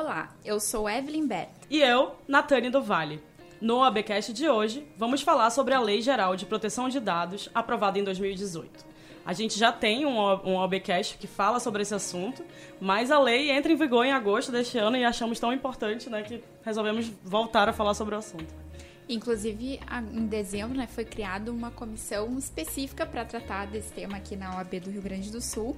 Olá, eu sou Evelyn Bert. E eu, Natane do Vale. No ABcast de hoje, vamos falar sobre a Lei Geral de Proteção de Dados, aprovada em 2018. A gente já tem um, um ABcast que fala sobre esse assunto, mas a lei entra em vigor em agosto deste ano e achamos tão importante né, que resolvemos voltar a falar sobre o assunto. Inclusive, em dezembro né, foi criada uma comissão específica para tratar desse tema aqui na OAB do Rio Grande do Sul,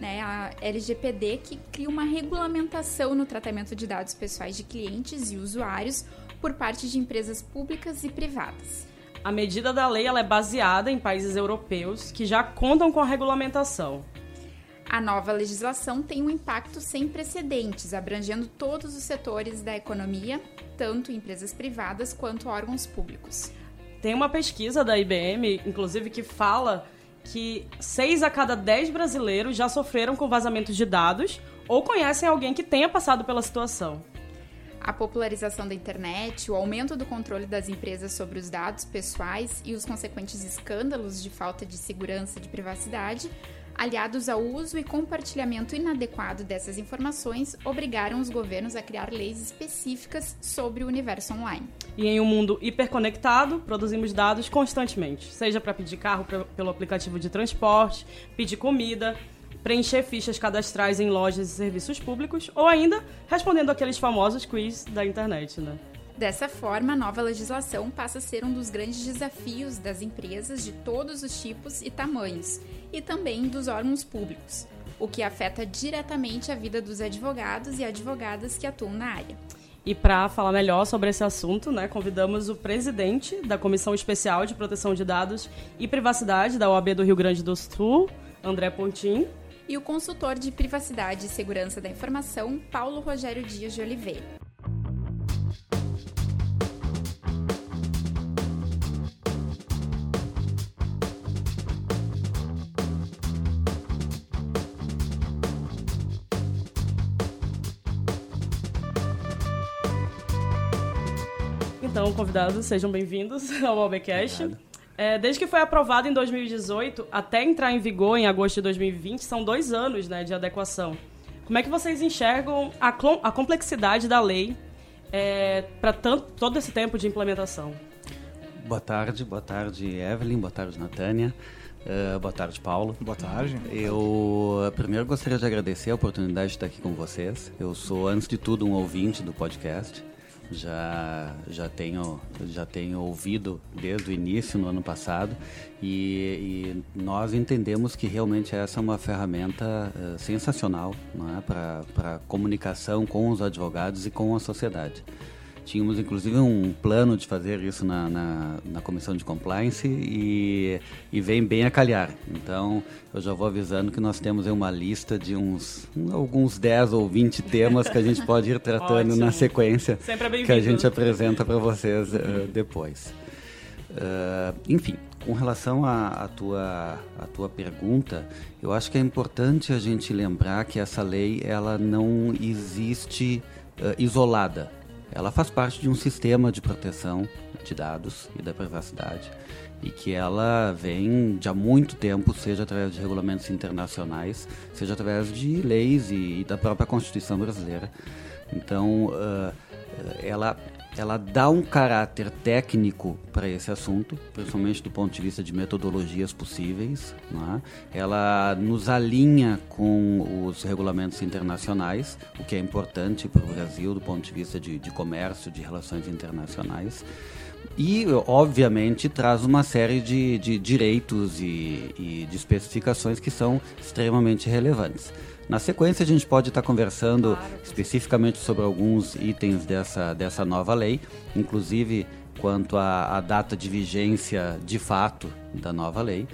né, a LGPD, que cria uma regulamentação no tratamento de dados pessoais de clientes e usuários por parte de empresas públicas e privadas. A medida da lei é baseada em países europeus que já contam com a regulamentação. A nova legislação tem um impacto sem precedentes, abrangendo todos os setores da economia, tanto empresas privadas quanto órgãos públicos. Tem uma pesquisa da IBM, inclusive, que fala que 6 a cada 10 brasileiros já sofreram com vazamentos de dados ou conhecem alguém que tenha passado pela situação. A popularização da internet, o aumento do controle das empresas sobre os dados pessoais e os consequentes escândalos de falta de segurança de privacidade aliados ao uso e compartilhamento inadequado dessas informações, obrigaram os governos a criar leis específicas sobre o universo online. E em um mundo hiperconectado, produzimos dados constantemente, seja para pedir carro pelo aplicativo de transporte, pedir comida, preencher fichas cadastrais em lojas e serviços públicos, ou ainda respondendo aqueles famosos quiz da internet, né? Dessa forma, a nova legislação passa a ser um dos grandes desafios das empresas de todos os tipos e tamanhos, e também dos órgãos públicos, o que afeta diretamente a vida dos advogados e advogadas que atuam na área. E para falar melhor sobre esse assunto, né, convidamos o presidente da Comissão Especial de Proteção de Dados e Privacidade da OAB do Rio Grande do Sul, André Pontin. E o consultor de Privacidade e Segurança da Informação, Paulo Rogério Dias de Oliveira. Então, convidados, sejam bem-vindos ao Albecast. É, desde que foi aprovado em 2018 até entrar em vigor em agosto de 2020, são dois anos né, de adequação. Como é que vocês enxergam a, a complexidade da lei é, para todo esse tempo de implementação? Boa tarde, boa tarde, Evelyn, boa tarde, Natânia. Uh, boa tarde, Paulo. Boa tarde. Eu primeiro gostaria de agradecer a oportunidade de estar aqui com vocês. Eu sou, antes de tudo, um ouvinte do podcast já já tenho já tenho ouvido desde o início no ano passado e, e nós entendemos que realmente essa é uma ferramenta uh, sensacional é? para comunicação com os advogados e com a sociedade. Tínhamos inclusive um plano de fazer isso na, na, na, comissão de compliance e, e vem bem a calhar. Então eu já vou avisando que nós temos uma lista de uns alguns 10 ou 20 temas que a gente pode ir tratando na sequência é que a gente apresenta para vocês uh, depois. Uh, enfim, com relação à tua, a tua pergunta, eu acho que é importante a gente lembrar que essa lei ela não existe uh, isolada ela faz parte de um sistema de proteção de dados e da privacidade e que ela vem de há muito tempo, seja através de regulamentos internacionais, seja através de leis e, e da própria Constituição brasileira. Então, uh, ela ela dá um caráter técnico para esse assunto, principalmente do ponto de vista de metodologias possíveis. É? Ela nos alinha com os regulamentos internacionais, o que é importante para o Brasil do ponto de vista de, de comércio, de relações internacionais. E, obviamente, traz uma série de, de direitos e, e de especificações que são extremamente relevantes. Na sequência, a gente pode estar conversando especificamente sobre alguns itens dessa, dessa nova lei, inclusive quanto à, à data de vigência de fato da nova lei.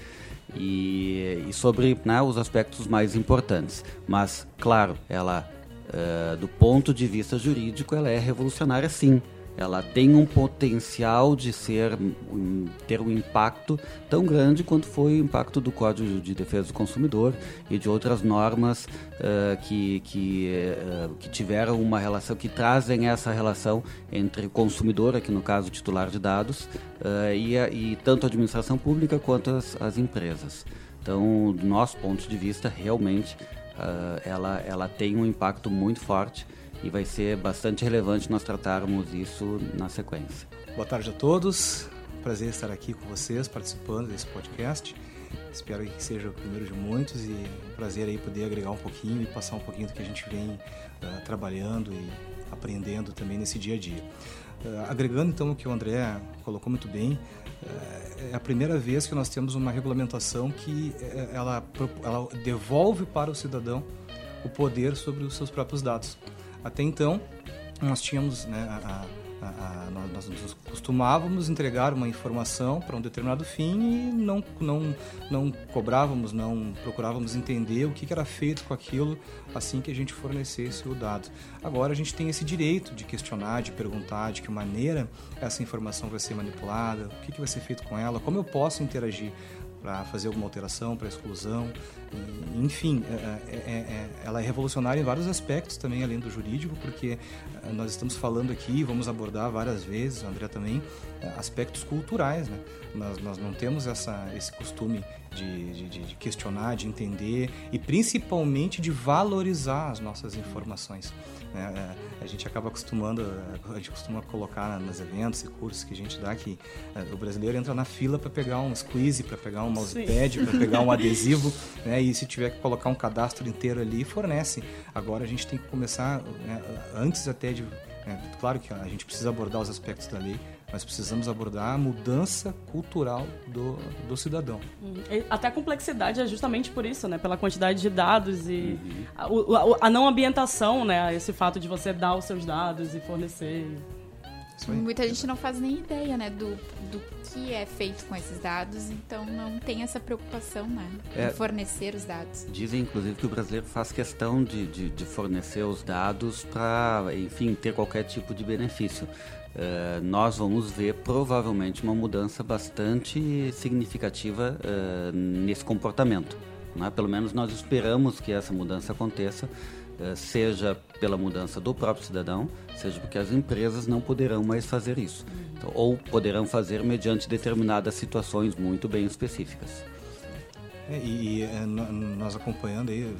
E, e sobre né, os aspectos mais importantes. Mas, claro, ela, uh, do ponto de vista jurídico, ela é revolucionária sim ela tem um potencial de ser ter um impacto tão grande quanto foi o impacto do Código de Defesa do Consumidor e de outras normas uh, que, que, uh, que tiveram uma relação, que trazem essa relação entre consumidor, aqui no caso titular de dados, uh, e, e tanto a administração pública quanto as, as empresas. Então, do nosso ponto de vista, realmente ela, ela tem um impacto muito forte e vai ser bastante relevante nós tratarmos isso na sequência. Boa tarde a todos. Prazer estar aqui com vocês, participando desse podcast. Espero que seja o primeiro de muitos e um prazer aí poder agregar um pouquinho e passar um pouquinho do que a gente vem uh, trabalhando e aprendendo também nesse dia a dia. Uh, agregando então o que o André colocou muito bem, uh, é a primeira vez que nós temos uma regulamentação que ela, ela devolve para o cidadão o poder sobre os seus próprios dados. Até então, nós tínhamos né, a, a, a, nós, costumávamos entregar uma informação para um determinado fim e não, não, não cobrávamos, não procurávamos entender o que, que, era feito com aquilo assim que a gente fornecesse o dado. Agora a gente tem esse direito de questionar, de perguntar de que maneira essa informação vai ser manipulada, o que, que vai ser feito com ela, como eu posso interagir para fazer alguma alteração, para exclusão. Enfim, é é, é, é, ela é revolucionária em vários aspectos também, além do jurídico, porque é, nós estamos falando aqui, vamos abordar várias vezes, o André também, aspectos culturais. Né? Nós, nós não temos essa, esse costume de, de, de, questionar, de entender e principalmente de valorizar as nossas informações. Né? A gente acaba acostumando, a gente costuma colocar nos eventos e cursos que a gente dá que é, o brasileiro entra na fila para pegar um squeeze, para pegar um mousepad, para pegar um adesivo, né? e se tiver que colocar um cadastro inteiro ali, fornece. Agora a gente tem que começar, né? antes até de. É, claro que a gente precisa abordar os aspectos da lei, nós precisamos abordar a mudança cultural do, do cidadão. Hum, até a complexidade é justamente por isso, né? Pela quantidade de dados e uhum. a, a, a, não ambientação, né? Esse fato de você dar os seus dados e fornecer. Muita gente não faz nem ideia, né, do, do que é feito com esses dados, então não tem essa preocupação, né, é, em fornecer os dados. Dizem, inclusive, que o brasileiro faz questão de, de, de fornecer os dados para, enfim, ter qualquer tipo de benefício. Uh, nós vamos ver provavelmente uma mudança bastante significativa uh, nesse comportamento. Né? Pelo menos nós esperamos que essa mudança aconteça, uh, seja pela mudança do próprio cidadão, seja porque as empresas não poderão mais fazer isso, então, ou poderão fazer mediante determinadas situações muito bem específicas. É, e, e nós acompanhando aí,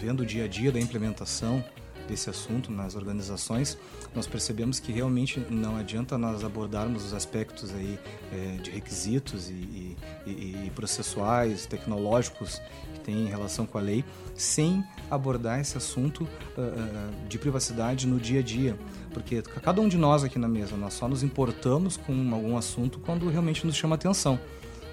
vendo o dia a dia da implementação desse assunto nas organizações, nós percebemos que realmente não adianta nós abordarmos os aspectos aí é, de requisitos e, e, e, processuais, tecnológicos que tem em relação com a lei, sem abordar esse assunto uh, de privacidade no dia a dia, porque cada um de nós aqui na mesa nós só nos importamos com algum assunto quando realmente nos chama atenção.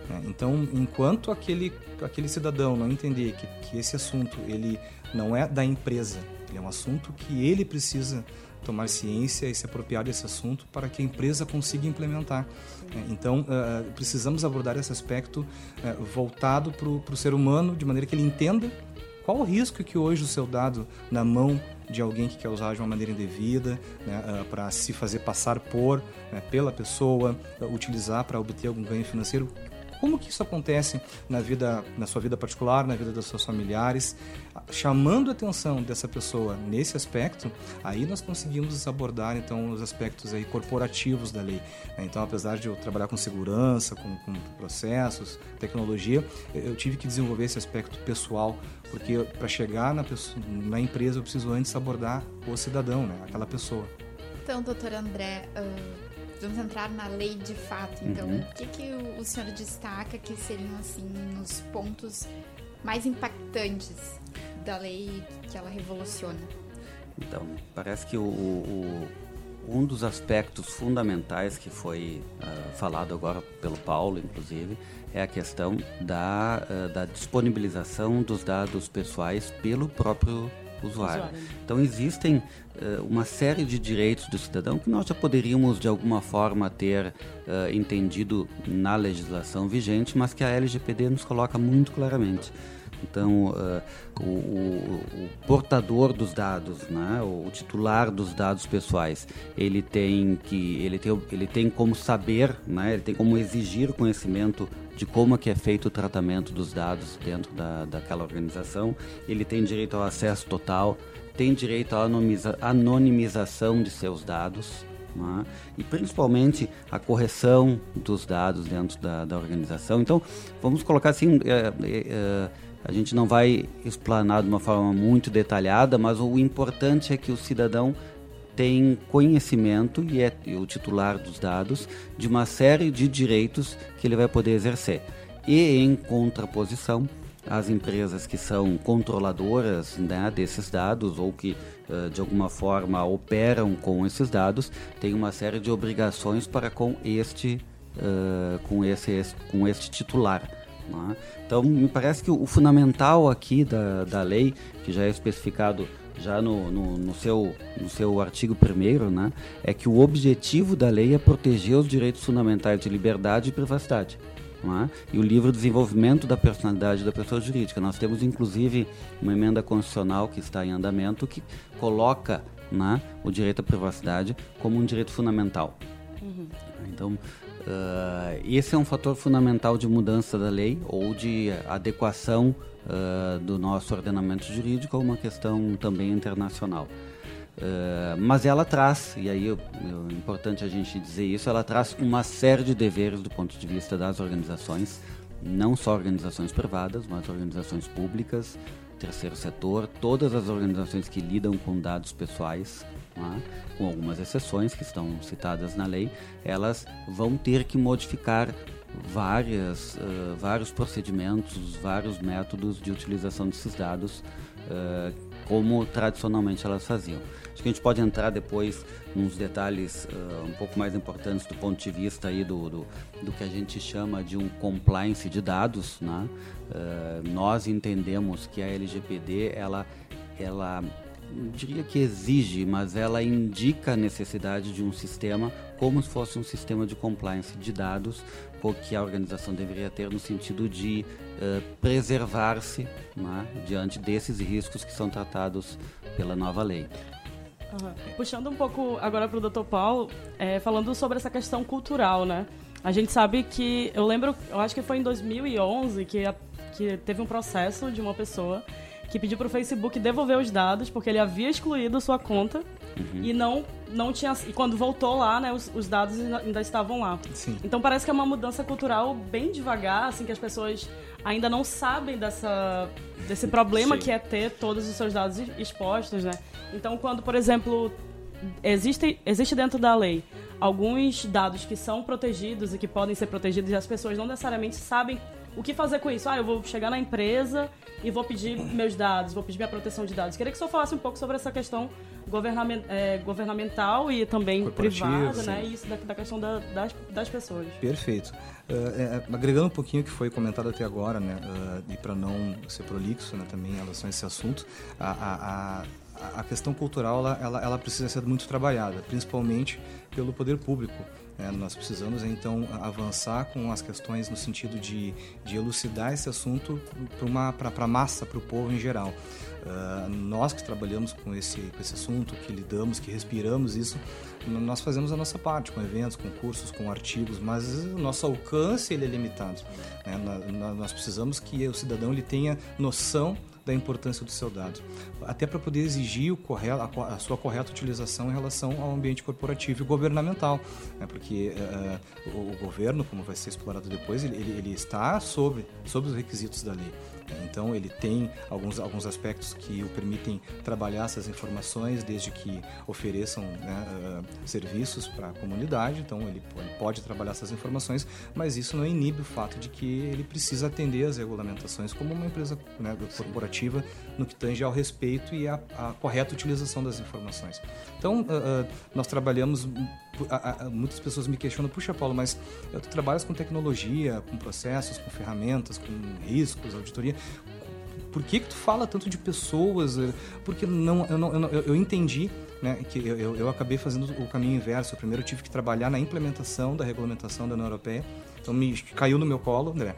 Né? Então, enquanto aquele, aquele cidadão não entender que, que esse assunto ele não é da empresa, ele é um assunto que ele precisa tomar ciência e se apropriar desse assunto para que a empresa consiga implementar. É, então, uh, precisamos abordar esse aspecto uh, voltado para o ser humano, de maneira que ele entenda qual o risco que hoje o seu dado na mão de alguém que quer usar de uma maneira indevida, né, para se fazer passar por, né, pela pessoa, utilizar para obter algum ganho financeiro, como que isso acontece na vida, na sua vida particular, na vida dos seus familiares? Chamando a atenção dessa pessoa nesse aspecto, aí nós conseguimos abordar então os aspectos aí corporativos da lei. Então, apesar de eu trabalhar com segurança, com, com processos, tecnologia, eu tive que desenvolver esse aspecto pessoal, porque para chegar na, pessoa, na empresa eu preciso antes abordar o cidadão, né? aquela pessoa. Então, doutor André, uh vamos entrar na lei de fato. Então, uhum. o que, que o, o senhor destaca que seriam assim os pontos mais impactantes da lei que ela revoluciona? Então, parece que o, o um dos aspectos fundamentais que foi uh, falado agora pelo Paulo, inclusive, é a questão da, uh, da disponibilização dos dados pessoais pelo próprio usuário. usuário. Então existem uh, uma série de direitos do cidadão que nós já poderíamos de alguma forma ter entendido na legislação vigente, mas que a LGPD nos coloca muito claramente. Então, uh, o, o, o, portador dos dados, né, o titular dos dados pessoais, ele tem que, ele tem, ele tem como saber, né, ele tem como exigir conhecimento de como é que é feito o tratamento dos dados dentro da, daquela organização. Ele tem direito ao acesso total, tem direito à anonimiza, anonimização de seus dados. Né? E principalmente a correção dos dados dentro da, da organização. Então, vamos colocar assim: é, é a gente não vai explanar de uma forma muito detalhada, mas o importante é que o cidadão tem conhecimento e é o titular dos dados de uma série de direitos que ele vai poder exercer. E em contraposição, as empresas que são controladoras né, desses dados ou que uh, de alguma forma operam com esses dados têm uma série de obrigações para com este uh, com esse com este titular né? então me parece que o, fundamental aqui da, da lei que já é especificado já no, no, no, seu, no seu artigo 1 né, é que o objetivo da lei é proteger os direitos fundamentais de liberdade e privacidade. É? E o livro Desenvolvimento da Personalidade da Pessoa Jurídica. Nós temos, inclusive, uma emenda constitucional que está em andamento que coloca né, o direito à privacidade como um direito fundamental. Uhum. Então, uh, esse é um fator fundamental de mudança da lei ou de adequação uh, do nosso ordenamento jurídico a uma questão também internacional. Uh, mas ela traz, e aí é importante a gente dizer isso, ela traz uma série de deveres do ponto de vista das organizações, não só organizações privadas, mas organizações públicas, terceiro setor, todas as organizações que lidam com dados pessoais, né, com algumas exceções que estão citadas na lei, elas vão ter que modificar várias, uh, vários procedimentos, vários métodos de utilização desses dados, uh, como tradicionalmente elas faziam. Acho que a gente pode entrar depois nos detalhes uh, um pouco mais importantes do ponto de vista aí do, do, do, que a gente chama de um compliance de dados. Né? nós entendemos que a LGPD ela, ela diria que exige, mas ela indica a necessidade de um sistema como se fosse um sistema de compliance de dados que a organização deveria ter no sentido de uh, preservar-se né, diante desses riscos que são tratados pela nova lei. Uhum. Puxando um pouco agora para o Dr. Paulo, é, falando sobre essa questão cultural, né? A gente sabe que, eu lembro, eu acho que foi em 2011 que, a, que teve um processo de uma pessoa que pediu para o Facebook devolver os dados porque ele havia excluído sua conta uhum. e não não tinha e quando voltou lá, né, os, os dados ainda estavam lá. Sim. Então parece que é uma mudança cultural bem devagar, assim que as pessoas ainda não sabem dessa desse problema Sim. que é ter todos os seus dados expostos, né? Então quando, por exemplo, existe existe dentro da lei alguns dados que são protegidos e que podem ser protegidos e as pessoas não necessariamente sabem o que fazer com isso? Ah, eu vou chegar na empresa e vou pedir meus dados, vou pedir minha proteção de dados. Queria que o senhor falasse um pouco sobre essa questão governament, é, governamental e também privada, né? E isso da, da questão da, das, das pessoas. Perfeito. Uh, é, agregando um pouquinho o que foi comentado até agora, né? Uh, e para não ser prolixo né, também em relação a esse assunto, a, a, a a questão cultural ela, ela, ela, precisa ser muito trabalhada, principalmente pelo poder público. É, nós precisamos então avançar com as questões no sentido de, de elucidar esse assunto para a massa, para o povo em geral. Uh, nós que trabalhamos com esse, com esse assunto, que lidamos, que respiramos isso, nós fazemos a nossa parte com eventos, com cursos, com artigos, mas o nosso alcance ele é limitado. Né? Nós precisamos que o cidadão ele tenha noção da importância do seu dado, até para poder exigir correto, a, sua correta utilização em relação ao ambiente corporativo e governamental, né? porque uh, o, governo, como vai ser explorado depois, ele, ele, ele está sobre, sobre os requisitos da lei. Então ele tem alguns, alguns aspectos que o permitem trabalhar essas informações desde que ofereçam né, uh, serviços para a comunidade. Então ele, ele, pode trabalhar essas informações, mas isso não inibe o fato de que ele precisa atender às regulamentações como uma empresa né, corporativa no que tange ao respeito e à correta utilização das informações. Então uh, uh, nós trabalhamos muitas pessoas me questionam, puxa Paulo, mas tu trabalhas com tecnologia, com processos, com ferramentas, com riscos, auditoria, por que, que tu fala tanto de pessoas? Porque não, eu, não, eu, eu entendi né, que eu, eu, eu, acabei fazendo o caminho inverso. primeiro eu tive que trabalhar na implementação da regulamentação da União Europeia. Então me caiu no meu colo, André.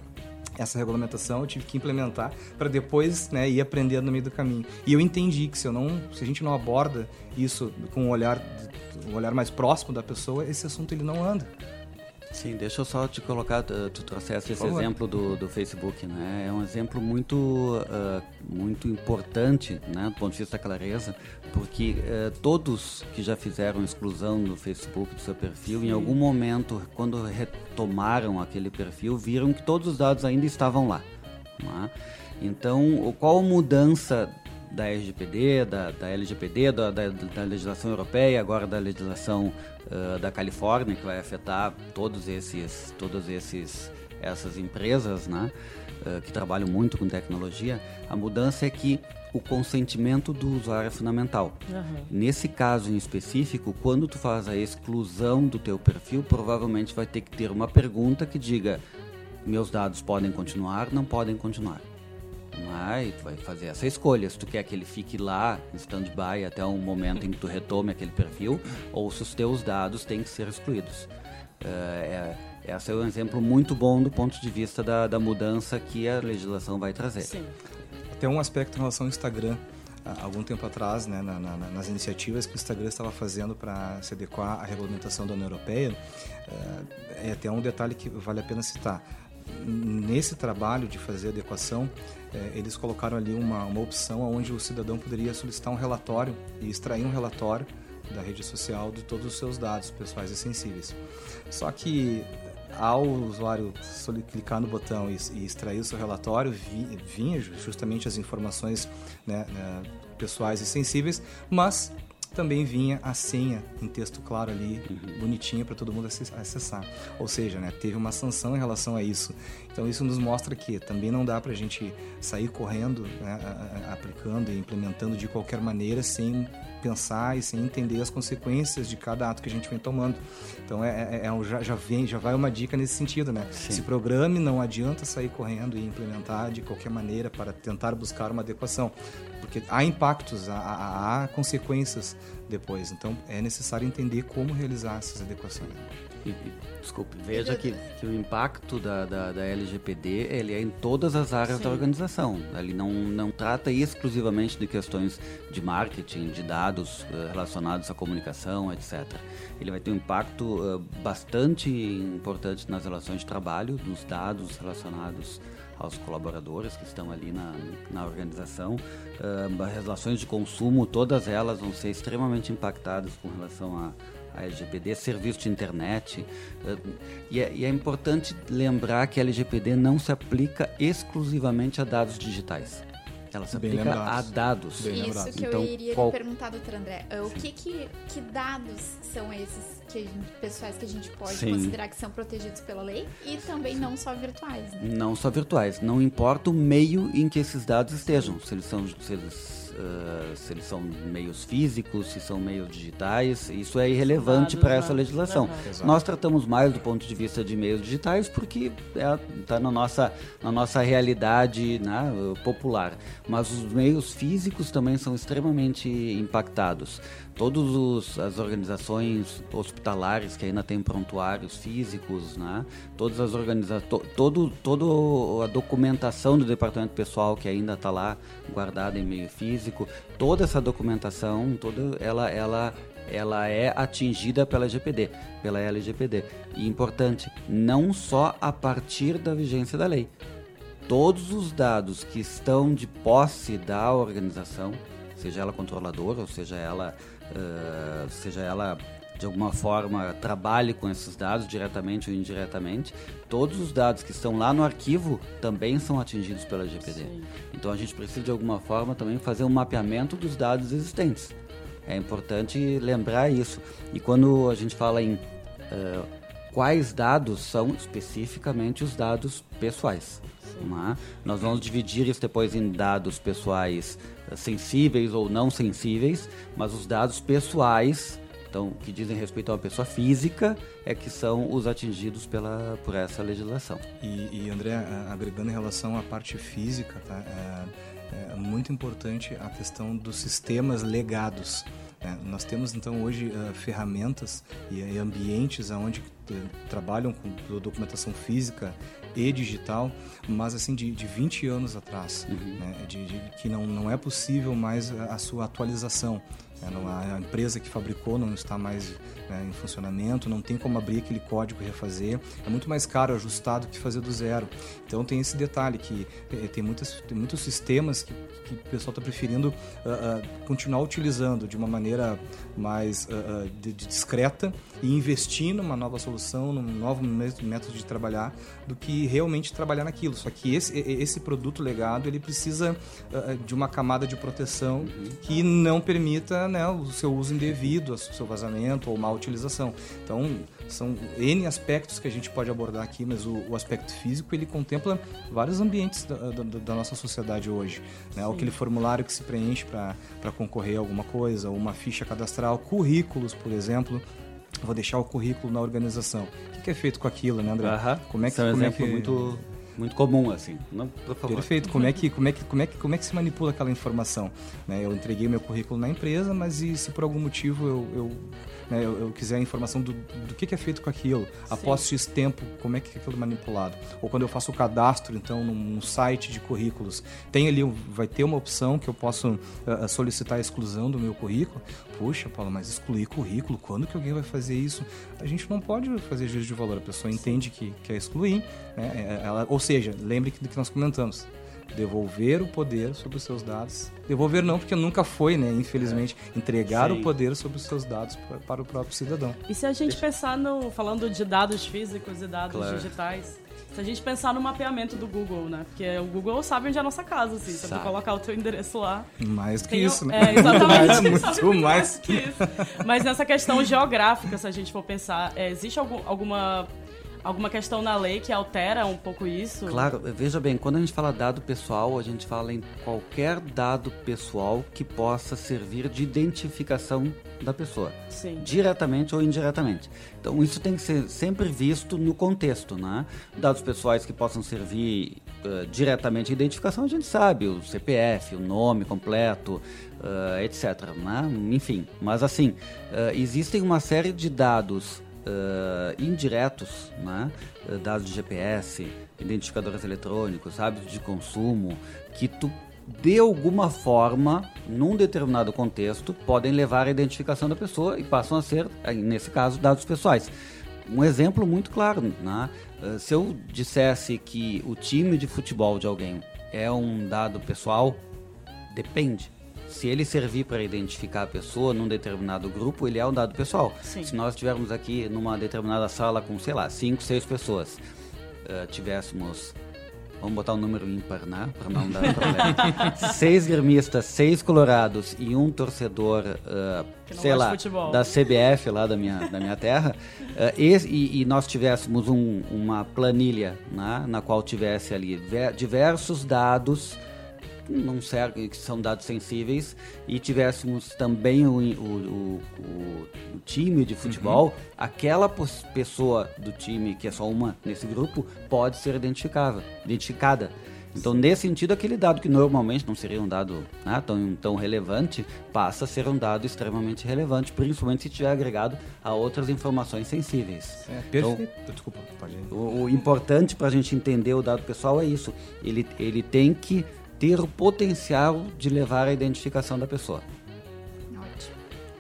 Essa regulamentação eu tive que implementar para depois né, ir aprendendo no meio do caminho. E eu entendi que se, eu não, se a gente não aborda isso com um olhar um olhar mais próximo da pessoa, esse assunto ele não anda. Sim, deixa eu só te colocar, tu trouxeste esse exemplo do, do Facebook, né? É um exemplo muito, uh, muito importante, né, do ponto de vista da clareza, porque uh, todos que já fizeram exclusão do Facebook do seu perfil, Sim. em algum momento, quando retomaram aquele perfil, viram que todos os dados ainda estavam lá. Né? Então, qual a mudança da LGPD, da, da LGPD, da, da, da, legislação europeia, agora da legislação uh, da Califórnia, que vai afetar todos esses, todos esses, essas empresas, né, uh, que trabalham muito com tecnologia. A mudança é que o consentimento do usuário é fundamental. Uhum. Nesse caso em específico, quando tu faz a exclusão do teu perfil, provavelmente vai ter que ter uma pergunta que diga: meus dados podem continuar, não podem continuar. Mas tu vai fazer essa escolha, se tu quer que ele fique lá em stand-by até o momento em que tu retome aquele perfil, ou se os teus dados têm que ser excluídos. Uh, é, esse é um exemplo muito bom do ponto de vista da, da mudança que a legislação vai trazer. Sim. Até um aspecto em relação ao Instagram. Há algum tempo atrás, né, na, na, nas iniciativas que o Instagram estava fazendo para se adequar à regulamentação da União Europeia, é, é até um detalhe que vale a pena citar nesse trabalho de fazer adequação, é, eles colocaram ali uma, uma opção onde o cidadão poderia solicitar um relatório e extrair um relatório da rede social de todos os seus dados pessoais e sensíveis. Só que ao usuário clicar no botão e, e extrair o seu relatório, vi, vinha justamente as informações né, né, pessoais e sensíveis, mas também vinha a senha em texto claro ali, uhum. bonitinha para todo mundo acessar. Ou seja, né, teve uma sanção em relação a isso. Então isso nos mostra que também não dá para a gente sair correndo, né, aplicando e implementando de qualquer maneira sem pensar e sem entender as consequências de cada ato que a gente vem tomando. Então é, é, é já, já, vem, já vai uma dica nesse sentido, né? Sim. Se programe, não adianta sair correndo e implementar de qualquer maneira para tentar buscar uma adequação, porque há impactos, há, há, consequências depois. Então é necessário entender como realizar essas adequações. E, desculpe, veja que, que o impacto da, da, da, LGPD ele é em todas as áreas Sim. da organização. Ele não, não trata exclusivamente de questões de marketing, de dados uh, relacionados à comunicação, etc. Ele vai ter um impacto uh, bastante importante nas relações de trabalho, nos dados relacionados aos colaboradores que estão ali na, na organização. Uh, as relações de consumo, todas elas vão ser extremamente impactadas com relação a a LGPD, serviço de internet. Eh, e é, e é, importante lembrar que a LGPD não se aplica exclusivamente a dados digitais. Ela se Bem aplica lembrados. a dados. Bem Isso lembrados. que então, eu iria qual... perguntar, doutor André. Eh, o que, que, que, dados são esses que pessoais que a gente pode Sim. considerar que são protegidos pela lei? E também não só virtuais. Né? Não só virtuais. Não importa o meio em que esses dados estejam. Se eles são... Se eles uh, se eles são meios físicos, se são meios digitais, isso é irrelevante para essa legislação. Uhum. Nós tratamos mais do ponto de vista de meios digitais porque está é, tá na, nossa, na nossa realidade né, popular. Mas os meios físicos também são extremamente impactados todas as organizações hospitalares que ainda têm prontuários físicos, né? todas as organizações, to, todo, toda a documentação do departamento pessoal que ainda está lá guardada em meio físico, toda essa documentação, toda ela, ela, ela é atingida pela GPD, pela LGPD. E importante, não só a partir da vigência da lei. Todos os dados que estão de posse da organização, seja ela controladora ou seja ela uh, seja ela de alguma forma trabalhe com esses dados diretamente ou indiretamente, todos os dados que estão lá no arquivo também são atingidos pela GPD. Sim. Então a gente precisa de alguma forma também fazer um mapeamento dos dados existentes. É importante lembrar isso. E quando a gente fala em uh, quais dados são especificamente os dados pessoais. É? Nós vamos dividir isso depois em dados pessoais sensíveis ou não sensíveis, mas os dados pessoais, então que dizem respeito a uma pessoa física, é que são os atingidos pela por essa legislação. E, e André, agregando em relação à parte física, tá? é, é muito importante a questão dos sistemas legados. É, nós temos então hoje uh, ferramentas e, e ambientes onde trabalham com documentação física e digital, mas assim de, de 20 anos atrás, uhum. né? de, de, que não, não é possível mais a, a sua atualização. A empresa que fabricou não está mais né, em funcionamento, não tem como abrir aquele código e refazer. É muito mais caro ajustar do que fazer do zero. Então tem esse detalhe que eh, tem, muitas, tem muitos sistemas que, que o pessoal está preferindo uh, uh, continuar utilizando de uma maneira mais uh, de, de discreta e investir numa nova solução, num novo método de trabalhar, do que realmente trabalhar naquilo. Só que esse, esse produto legado ele precisa de uma camada de proteção que não permita né, o seu uso indevido, o seu vazamento ou mal utilização. Então, são N aspectos que a gente pode abordar aqui, mas o, o aspecto físico ele contempla vários ambientes da, da, da nossa sociedade hoje. Né? Aquele formulário que se preenche para concorrer a alguma coisa, uma ficha cadastral, currículos, por exemplo. Vou deixar o currículo na organização. O que, é feito com aquilo, né, André? Uh -huh. Como é que, é um como exemplo é que... muito muito comum assim. Não, por favor. Perfeito. Como é que como é que como é que como é que se manipula aquela informação? Né? Eu entreguei meu currículo na empresa, mas e se por algum motivo eu, eu né, eu, eu, quiser a informação do, do que, que, é feito com aquilo, Sim. após X tempo, como é que é aquilo manipulado. Ou quando eu faço o cadastro, então, num site de currículos, tem ali, vai ter uma opção que eu posso uh, solicitar a exclusão do meu currículo. Puxa, Paulo, mas excluir currículo, quando que alguém vai fazer isso? A gente não pode fazer juízo de valor, a pessoa entende que quer excluir, né? Ela, ou seja, lembre do que nós comentamos, devolver o poder sobre os seus dados. Devolver não, porque nunca foi, né? Infelizmente, entregar Sim. o poder sobre os seus dados para, o próprio cidadão. E se a gente pensar no falando de dados físicos e dados claro. digitais, se a gente pensar no mapeamento do Google, né? Porque o Google sabe onde é a nossa casa, assim. Se você colocar o teu endereço lá. Mais do que isso, né? É, exatamente. muito, muito mais que isso. Mas nessa questão geográfica, se a gente for pensar, é, existe algum, alguma alguma questão na lei que altera um pouco isso? Claro, veja bem, quando a gente fala dado pessoal, a gente fala em qualquer dado pessoal que possa servir de identificação da pessoa, Sim. diretamente ou indiretamente. Então isso tem que ser sempre visto no contexto, né? Dados pessoais que possam servir uh, diretamente à identificação, a gente sabe, o CPF, o nome completo, uh, etc. Né? Enfim, mas assim, uh, existem uma série de dados uh, indiretos, né? Eh, dados de GPS, identificadores eletrônicos, hábitos de consumo, que tu de alguma forma, num determinado contexto, podem levar à identificação da pessoa e passam a ser, nesse caso, dados pessoais. Um exemplo muito claro, né? se eu dissesse que o time de futebol de alguém é um dado pessoal, depende se ele servir para identificar a pessoa num determinado grupo, ele é um dado pessoal. Sim. Se nós estivermos aqui numa determinada sala com, sei lá, cinco, seis pessoas, uh, tivéssemos Vamos botar um número ímpar, né? Para não dar problema. seis gremistas, seis colorados e um torcedor, uh, sei lá, da CBF lá da minha, da minha terra. Uh, e, e, nós tivéssemos um, uma planilha né? na qual tivesse ali diversos dados não serve, que são dados sensíveis, e tivéssemos também o, o, o, o time de futebol, uhum. aquela pessoa do time, que é só uma nesse grupo, pode ser identificável, identificada. Então, nesse sentido, aquele dado que normalmente não seria um dado né, tão, tão relevante, passa a ser um dado extremamente relevante, principalmente se tiver agregado a outras informações sensíveis. É, perfeito. Então, Desculpa, pode ir. O, o importante para a gente entender o dado pessoal é isso. Ele, ele tem que ter o potencial de levar à identificação da pessoa. Ótimo.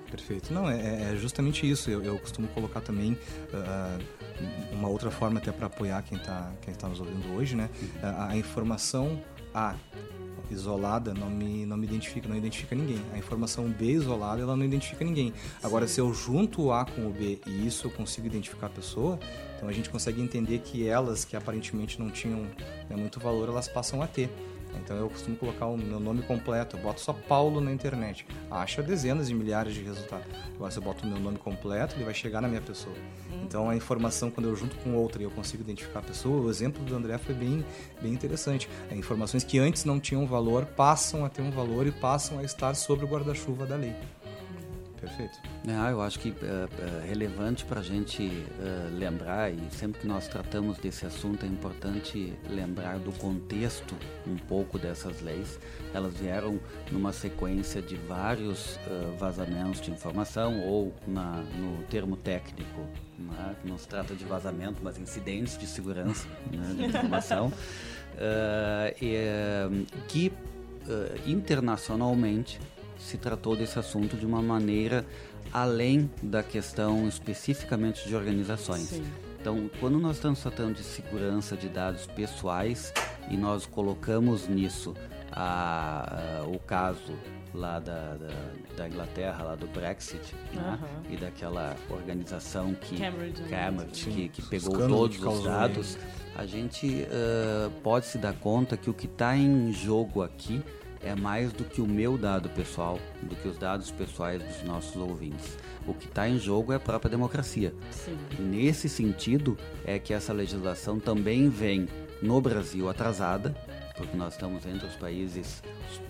Perfeito. Não, é, é justamente isso. Eu, eu, costumo colocar também uh, uma outra forma até para apoiar quem está quem tá nos ouvindo hoje, né? A, a informação A isolada não me, não me identifica, não identifica ninguém. A informação B isolada, ela não identifica ninguém. Agora, se eu junto o A com o B e isso eu consigo identificar a pessoa, então a gente consegue entender que elas, que aparentemente não tinham né, muito valor, elas passam a ter. Então eu costumo colocar o meu nome completo, eu boto só Paulo na internet. Acha dezenas de milhares de resultados. Agora se eu boto o meu nome completo, ele vai chegar na minha pessoa. Então a informação, quando eu junto com outra e eu consigo identificar a pessoa, o exemplo do André foi bem, bem interessante. É, informações que antes não tinham valor passam a ter um valor e passam a estar sobre o guarda-chuva da lei. Perfeito. É, eu acho que é, é relevante para a gente é, lembrar, e sempre que nós tratamos desse assunto, é importante lembrar do contexto um pouco dessas leis. Elas vieram numa sequência de vários uh, vazamentos de informação, ou na, no termo técnico, né, não se trata de vazamento, mas incidentes de segurança né, de informação, uh, e, que internacionalmente se tratou desse assunto de uma maneira além da questão especificamente de organizações. Sim. Então, quando nós estamos tratando de segurança de dados pessoais e nós colocamos nisso a, a, o caso lá da, da, da, Inglaterra, lá do Brexit, né? e daquela organização que, Cambridge, Cambridge que, que, pegou todos os dados, a gente uh, pode se dar conta que o que está em jogo aqui é mais do que o meu dado pessoal, do que os dados pessoais dos nossos ouvintes. O que está em jogo é a própria democracia. Sim. Nesse sentido, é que essa legislação também vem no Brasil atrasada, porque nós estamos entre os países,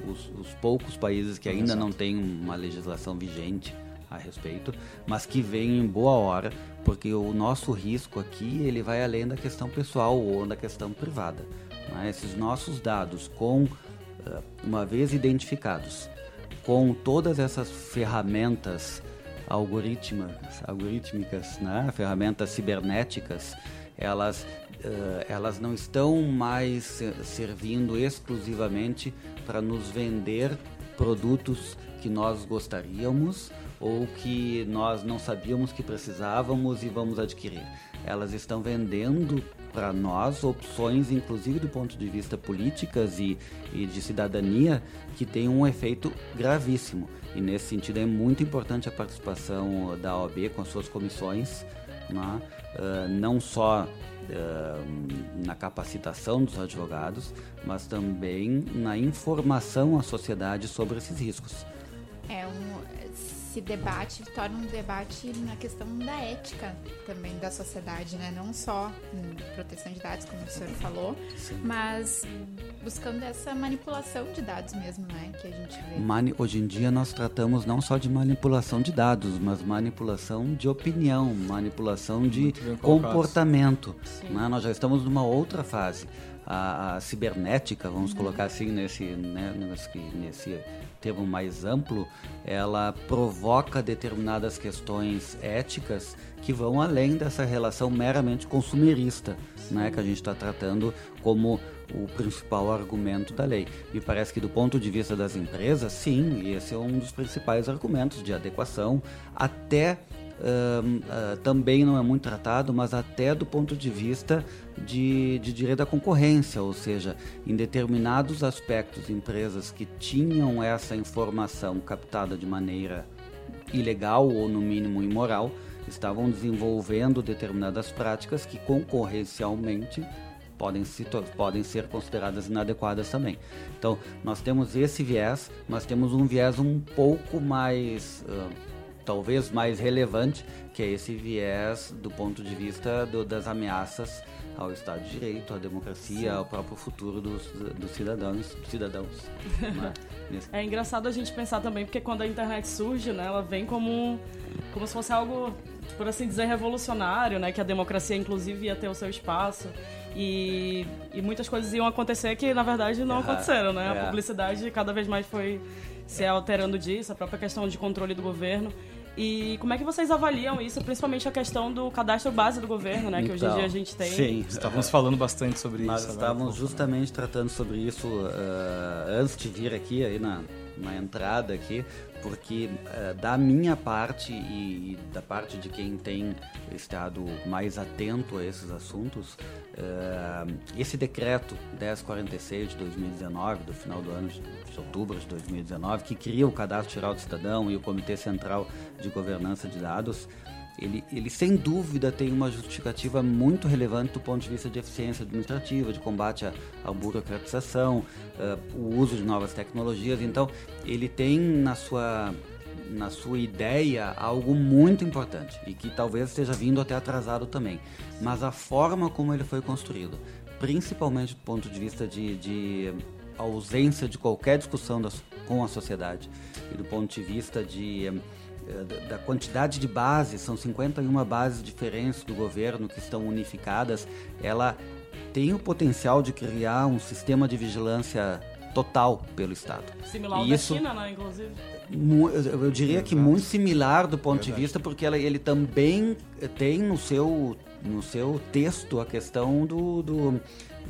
os, os poucos países que ainda Exato. não têm uma legislação vigente a respeito, mas que vem em boa hora, porque o nosso risco aqui ele vai além da questão pessoal ou da questão privada. Né? Esses nossos dados, com uma vez identificados, com todas essas ferramentas algorítmicas, algorítmicas né? ferramentas cibernéticas, elas uh, elas não estão mais servindo exclusivamente para nos vender produtos que nós gostaríamos ou que nós não sabíamos que precisávamos e vamos adquirir. Elas estão vendendo para nós opções, inclusive do ponto de vista políticas e, e de cidadania, que tem um efeito gravíssimo. E nesse sentido é muito importante a participação da OAB com as suas comissões, né? uh, não só uh, na capacitação dos advogados, mas também na informação à sociedade sobre esses riscos. É um, se debate, torna um debate na questão da ética também da sociedade, né? Não só em proteção de dados, como o senhor falou, Sim. mas buscando essa manipulação de dados mesmo, né? Que a gente vê. Mani Hoje em dia nós tratamos não só de manipulação de dados, mas manipulação de opinião, manipulação de comportamento. Né? Nós já estamos numa outra fase. A, a cibernética, vamos uhum. colocar assim nesse, né, nesse, nesse termo mais amplo, ela provoca determinadas questões éticas que vão além dessa relação meramente consumerista, né, que a gente está tratando como o principal argumento da lei. E parece que do ponto de vista das empresas, sim, esse é um dos principais argumentos de adequação, até uh, também não é muito tratado, mas até do ponto de vista de, de direito à concorrência, ou seja, em determinados aspectos, empresas que tinham essa informação captada de maneira ilegal ou no mínimo imoral, estavam desenvolvendo determinadas práticas que concorrencialmente podem, se, podem ser consideradas inadequadas também. Então, nós temos esse viés, nós temos um viés um pouco mais uh, talvez mais relevante, que é esse viés do ponto de vista do, das ameaças ao Estado de Direito, à democracia, Sim. ao próprio futuro dos, dos cidadãos. cidadãos né? É engraçado a gente pensar também, porque quando a internet surge, né, ela vem como, como se fosse algo, por assim dizer, revolucionário, né, que a democracia, inclusive, ia ter o seu espaço. E, e muitas coisas iam acontecer que, na verdade, não é, aconteceram, né? É. A publicidade cada vez mais foi se alterando disso, a própria questão de controle do governo. E como é que vocês avaliam isso, principalmente a questão do cadastro base do governo, né? Que então, hoje em então, dia a gente tem. Sim, estávamos falando bastante sobre Nós isso. Nós estávamos justamente tratando sobre isso uh, antes de vir aqui, aí na, na entrada aqui, porque uh, da minha parte e, da parte de quem tem estado mais atento a esses assuntos, uh, esse decreto 1046 de 2019, do final do ano de, de outubro de 2019, que cria o Cadastro Geral do Cidadão e o Comitê Central de Governança de Dados, ele, ele sem dúvida tem uma justificativa muito relevante do ponto de vista de eficiência administrativa, de combate à, à burocratização, uh, o uso de novas tecnologias. Então, ele tem na sua na sua ideia algo muito importante e que talvez esteja vindo até atrasado também. Mas a forma como ele foi construído, principalmente do ponto de vista de, de ausência de qualquer discussão das, com a sociedade e do ponto de vista de da quantidade de bases, são 51 bases diferentes do governo que estão unificadas, ela tem o potencial de criar um sistema de vigilância total pelo Estado. Similar ao isso, da China, né, inclusive? Eu diria Exato. que muito similar do ponto Verdade. de vista, porque ela, ele também tem no seu, no seu texto a questão do, do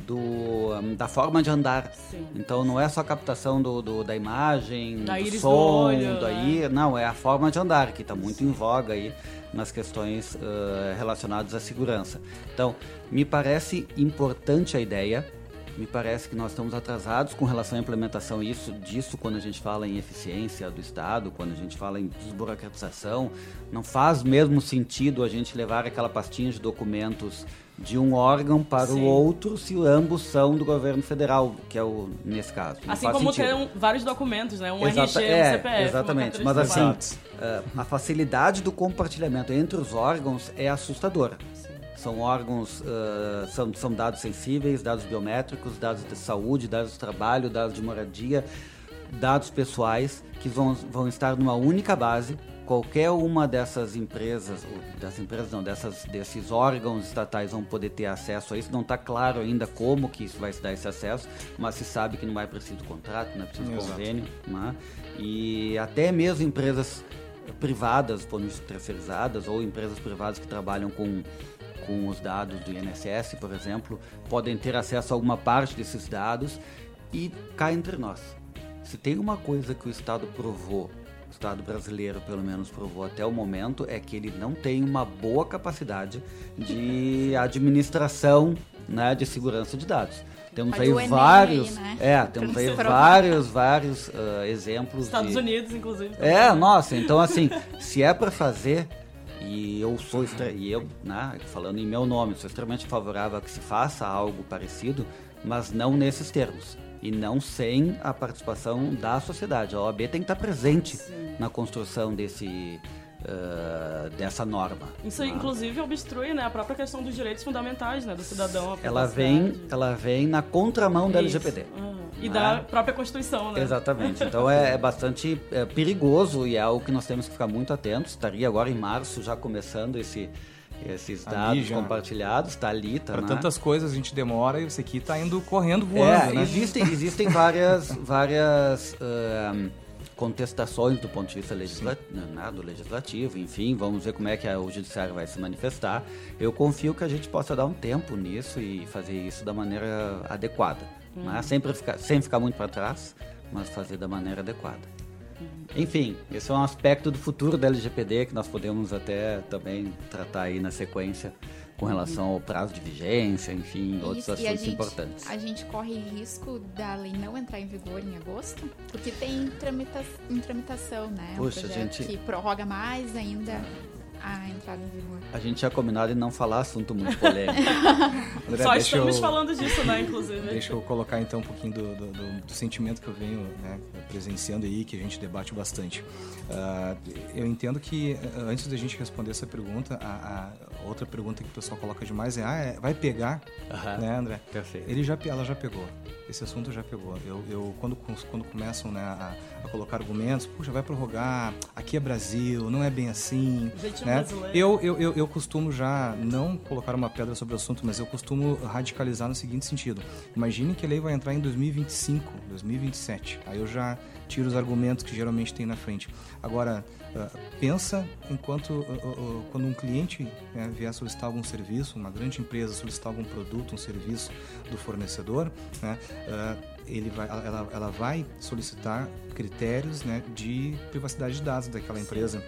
do, da forma de andar. Sim. Então não é só a captação do, do da imagem, Da do som, do né? ir, não, é a forma de andar que está muito em voga aí nas questões eh, relacionadas à segurança. Então, me parece importante a ideia, me parece que nós estamos atrasados com relação à implementação isso, disso quando a gente fala em eficiência do Estado, quando a gente fala em desburocratização. Não faz mesmo sentido a gente levar aquela pastinha de documentos de um órgão para Sim. o outro se ambos são do governo federal, que é o nesse caso. Assim como sentido. vários documentos, né? Um Exata- RG, é, um CPF, exatamente. Mas assim, eh, a facilidade do compartilhamento entre os órgãos é assustadora. São órgãos, eh, são, são dados sensíveis, dados biométricos, dados de saúde, dados de trabalho, dados de moradia, dados pessoais que vão, vão estar numa única base. Qualquer uma dessas empresas, dessas empresas não, dessas, desses órgãos estatais vão poder ter acesso a isso. Não está claro ainda como que isso vai se dar esse acesso, mas se sabe que não é preciso contrato, não é preciso Exato. convênio. Né? E até mesmo empresas privadas, por terceirizadas, ou empresas privadas que trabalham com, com os dados do INSS, por exemplo, podem ter acesso a alguma parte desses dados e cá entre nós. Se tem uma coisa que o Estado provou, o Estado brasileiro pelo menos provou até o momento, é que ele não tem uma boa capacidade de administração né, de segurança de dados. Temos aí vários, aí, né? é, temos aí vários, vários ah, exemplos Estados de, Unidos, inclusive. é, nossa, então assim, se é para fazer, e eu sou, extra- e eu, né, falando em meu nome, sou extremamente favorável a que se faça algo parecido, mas não nesses termos. E não sem a participação da sociedade. A OAB tem que estar presente na construção desse, ah, dessa norma. Isso, Ah. inclusive, obstrui né, a própria questão dos direitos fundamentais né, do cidadão. Ela vem, ela vem na contramão da Isso. LGPD. Ah, E Né? da própria Constituição, né? Exatamente. Então é, é bastante é, perigoso e é algo que nós temos que ficar muito atentos. Estaria agora em março já começando esse, esses Ali dados já. compartilhados, está ali, tá Para né? tantas coisas a gente demora e esse aqui tá indo correndo voando, É, né? existem, existem várias, várias ahn, contestações do ponto de vista legisla né, do legislativo, enfim, vamos ver como é que a- o judiciário vai se manifestar. Eu confio que a gente possa dar um tempo nisso e fazer isso da maneira adequada. né? Sempre ficar, sem ficar muito para trás, mas fazer da maneira adequada. Enfim, esse é um aspecto do futuro da LGPD que nós podemos até também tratar aí na sequência com relação ao prazo de vigência, enfim, outros Isso, a assuntos gente, importantes. a gente corre risco da lei não entrar em vigor em agosto, porque tem tramita em tramitação, né? Puxa, um projeto gente- que prorroga mais ainda a entrada em vigor. A gente tinha combinado em não falar assunto muito polêmico. André, Só estamos eu- falando disso, né, inclusive. Deixa eu colocar então um pouquinho do, do- do- do sentimento que eu venho né, presenciando aí, que a gente debate bastante. Ah, eu entendo que antes da gente responder essa pergunta, a, a outra pergunta que o pessoal coloca demais é: ah, é- vai pegar, Aham. né, André? Perfeito. Ele já, ela já pegou. Esse assunto já pegou. Eu, eu quando, quando começam né, a, a colocar argumentos, puxa, vai prorrogar, aqui é Brasil, não é bem assim. Jeitinho Né? brasileiro. Eu, eu, eu, eu costumo já não colocar uma pedra sobre o assunto, mas eu costumo radicalizar no seguinte sentido. Imagine que a lei vai entrar em 2025, 2027. Aí eu já tiro os argumentos que geralmente tem na frente. Agora, pensa enquanto ah, ah, ah, quando um cliente né, vier solicitar algum serviço, uma grande empresa solicitar algum produto, um serviço do fornecedor, né, ah, ele vai, ela, ela vai solicitar critérios né, de privacidade de dados daquela empresa.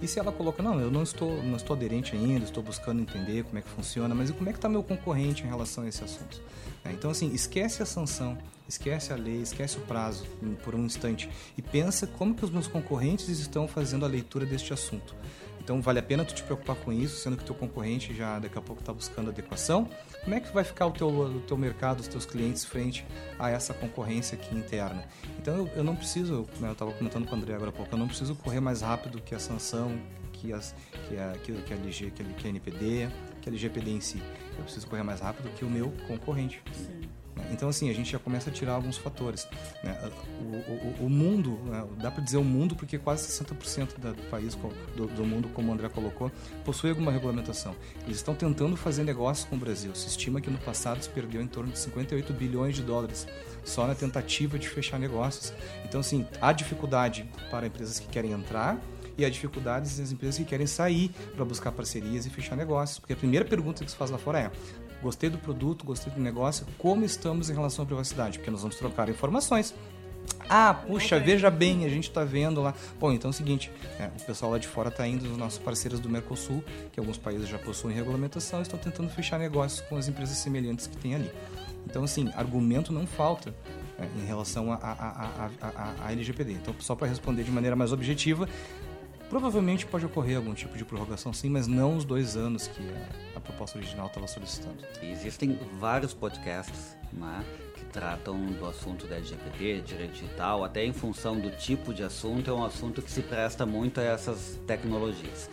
E se ela coloca, não, eu não estou, não estou aderente ainda, estou buscando entender como é que funciona, mas e como é que está meu concorrente em relação a esse assunto? É, então, assim, esquece a sanção, esquece a lei, esquece o prazo hum, por um instante e pensa como que os meus concorrentes estão fazendo a leitura deste assunto. Então, vale a pena tu te preocupar com isso, sendo que teu concorrente já daqui a pouco está buscando adequação. Como é que vai ficar o teu, o teu mercado, os teus clientes frente a essa concorrência aqui interna? Então, eu, eu não preciso, né, eu estava comentando com o André agora há pouco, eu não preciso correr mais rápido que a sanção, que, as, que, a, que, que a LG, que a, que a NPD, que a LGPD em si. Eu preciso correr mais rápido que o meu concorrente. né? Então, assim, a gente já começa a tirar alguns fatores. né? O, o- o mundo, né, dá para dizer o mundo porque quase 60% da- do país, do, do mundo, como o André colocou, possui alguma regulamentação. Eles estão tentando fazer negócios com o Brasil. Se estima que no passado se perdeu em torno de 58 bilhões de dólares só na tentativa de fechar negócios. Então, assim, há dificuldade para empresas que querem entrar e há dificuldades das empresas que querem sair para buscar parcerias e fechar negócios. Porque a primeira pergunta que se faz lá fora é: gostei do produto, gostei do negócio, como estamos em relação à privacidade? Porque nós vamos trocar informações. Ah, puxa, veja bem, a gente está vendo lá. Bom, então é o seguinte, é, o pessoal lá de fora está indo, os nossos parceiros do Mercosul, que alguns países já possuem regulamentação, estão tentando fechar negócios com as empresas semelhantes que tem ali. Então, assim, argumento não falta é, em relação a, LGPD. Então, só para responder de maneira mais objetiva, provavelmente pode ocorrer algum tipo de prorrogação sim, mas não os dois anos que a, proposta original estava solicitando. Existem vários podcasts né, que tratam do assunto da LGPD, direito digital, até em função do tipo de assunto, é um assunto que se presta muito a essas tecnologias.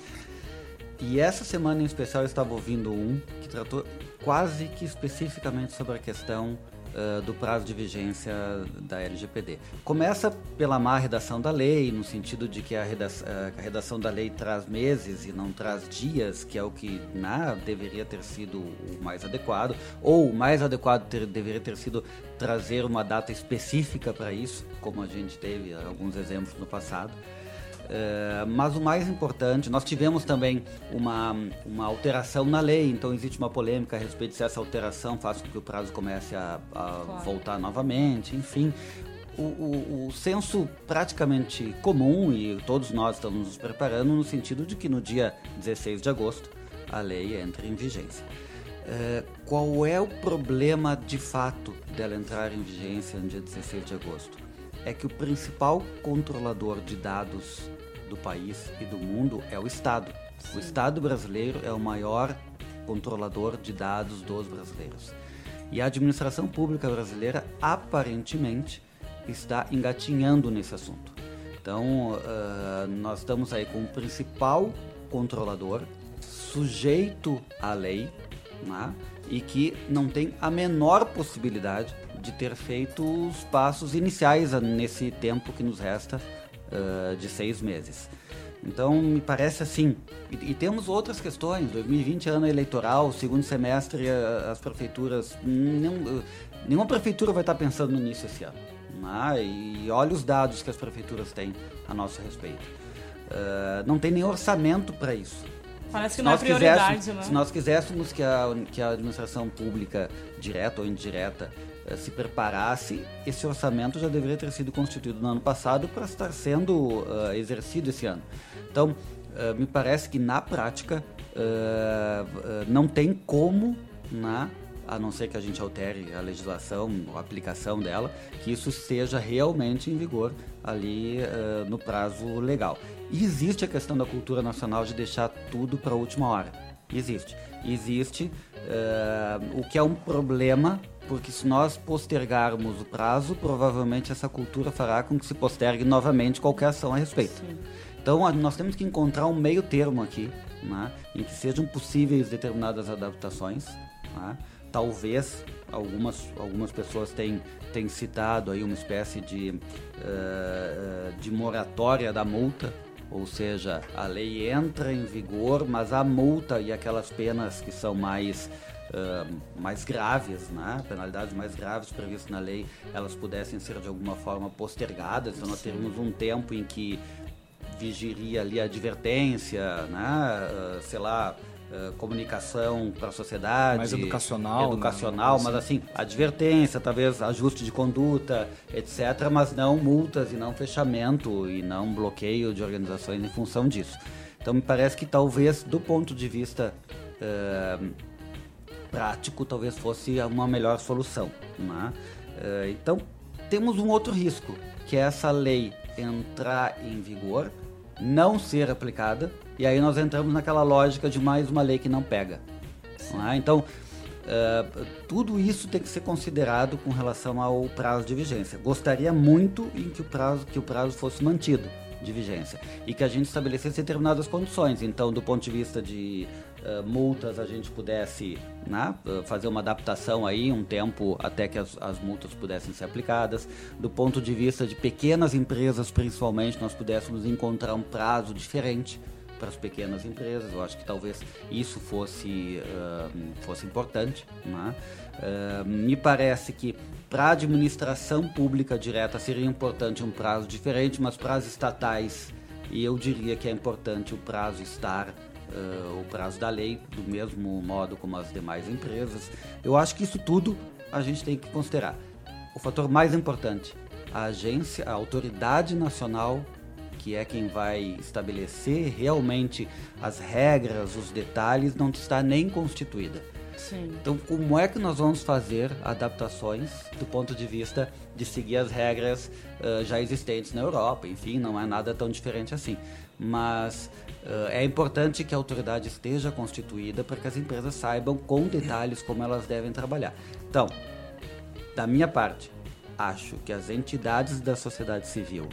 E essa semana em especial eu estava ouvindo um que tratou quase que especificamente sobre a questão uh, do prazo de vigência da LGPD. Começa pela má redação da lei, no sentido de que a redação, a redação da lei traz meses e não traz dias, que é o que né, deveria ter sido o mais adequado, ou o mais adequado ter, deveria ter sido trazer uma data específica para isso, como a gente teve alguns exemplos no passado. Uh, mas o mais importante, nós tivemos também uma, uma alteração na lei, então existe uma polêmica a respeito se essa alteração faz com que o prazo comece a, a claro. voltar novamente, enfim. O, o, o, senso praticamente comum, e todos nós estamos nos preparando, no sentido de que no dia 16 de agosto a lei entra em vigência. Uh, qual é o problema de fato dela entrar em vigência no dia 16 de agosto? É que o principal controlador de dados do país e do mundo é o Estado. Sim. O Estado brasileiro é o maior controlador de dados dos brasileiros. E a administração pública brasileira aparentemente está engatinhando nesse assunto. Então, uh, nós estamos aí com o principal controlador sujeito à lei né, e que não tem a menor possibilidade de ter feito os passos iniciais nesse tempo que nos resta uh, de seis meses. Então, me parece assim. E, e, temos outras questões. 2020 é ano eleitoral, segundo semestre, as prefeituras. Nenhum, nenhuma prefeitura vai estar pensando nisso esse ano. Né? E olha os dados que as prefeituras têm a nosso respeito. Uh, não tem nem orçamento para isso. Parece que se não é prioridade, né? Se nós quiséssemos que a, que a administração pública, direta ou indireta, se preparasse, esse orçamento já deveria ter sido constituído no ano passado para estar sendo uh, exercido esse ano. Então, uh, me parece que na prática uh, não tem como, né, a não ser que a gente altere a legislação, a aplicação dela, que isso esteja realmente em vigor ali no prazo legal. E existe a questão da cultura nacional de deixar tudo para a última hora. Existe. Existe, o que é um problema porque se nós postergarmos o prazo, provavelmente essa cultura fará com que se postergue novamente qualquer ação a respeito. Sim. Então nós temos que encontrar um meio termo aqui, né, em que sejam possíveis determinadas adaptações. Né? Talvez algumas, algumas pessoas têm, têm citado aí uma espécie de, uh, de moratória da multa, ou seja, a lei entra em vigor, mas a multa e aquelas penas que são mais uh, mais graves, né? penalidades mais graves previstas na lei, elas pudessem ser de alguma forma postergadas. Então, nós teríamos um tempo em que vigiria ali a advertência, né? Uh, sei lá, Uh, comunicação para a sociedade. Mais educacional. Educacional, né? mas assim, advertência, talvez ajuste de conduta, etc., mas não multas e não fechamento e não bloqueio de organizações em função disso. Então me parece que talvez, do ponto de vista uh, prático talvez fosse uma melhor solução. Né? Uh, então, temos um outro risco, que é essa lei entrar em vigor, não ser aplicada, e aí nós entramos naquela lógica de mais uma lei que não pega. Né? Então, uh, tudo isso tem que ser considerado com relação ao prazo de vigência. Gostaria muito em que o prazo, que o prazo fosse mantido de vigência e que a gente estabelecesse determinadas condições. Então, do ponto de vista de multas a gente pudesse né, fazer uma adaptação aí, um tempo até que as, as, multas pudessem ser aplicadas. Do ponto de vista de pequenas empresas, principalmente, nós pudéssemos encontrar um prazo diferente para as pequenas empresas. Eu acho que talvez isso fosse, uh, fosse importante. Né? Uh, me parece que para a administração pública direta seria importante um prazo diferente, mas para as estatais, eu diria que é importante o prazo estar uh, o prazo da lei, do mesmo modo como as demais empresas. Eu acho que isso tudo a gente tem que considerar. O fator mais importante, a agência, a autoridade nacional, que é quem vai estabelecer realmente as regras, os detalhes, não está nem constituída. Sim. Então, como é que nós vamos fazer adaptações do ponto de vista de seguir as regras uh, já existentes na Europa? Enfim, não é nada tão diferente assim. Mas é importante que a autoridade esteja constituída para que as empresas saibam com detalhes como elas devem trabalhar. Então, da minha parte, acho que as entidades da sociedade civil,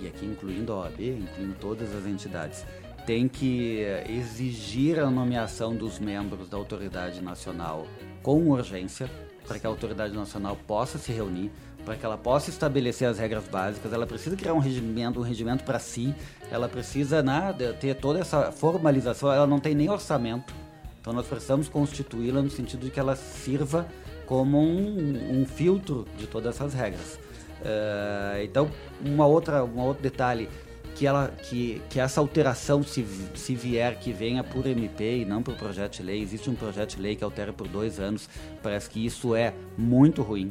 e aqui incluindo a OAB, incluindo todas as entidades, tem que exigir a nomeação dos membros da autoridade nacional com urgência, para que a autoridade nacional possa se reunir, para que ela possa estabelecer as regras básicas, ela precisa criar um regimento, um regimento para si, ela precisa né, ter toda essa formalização, ela não tem nem orçamento, então nós precisamos constituí-la no sentido de que ela sirva como um, um filtro de todas essas regras. Uh, então, uma outra, um outro detalhe, que, ela, que, que essa alteração, se, se vier, que venha por MP e não por projeto de lei. Existe um projeto de lei que altera por dois anos. Parece que isso é muito ruim.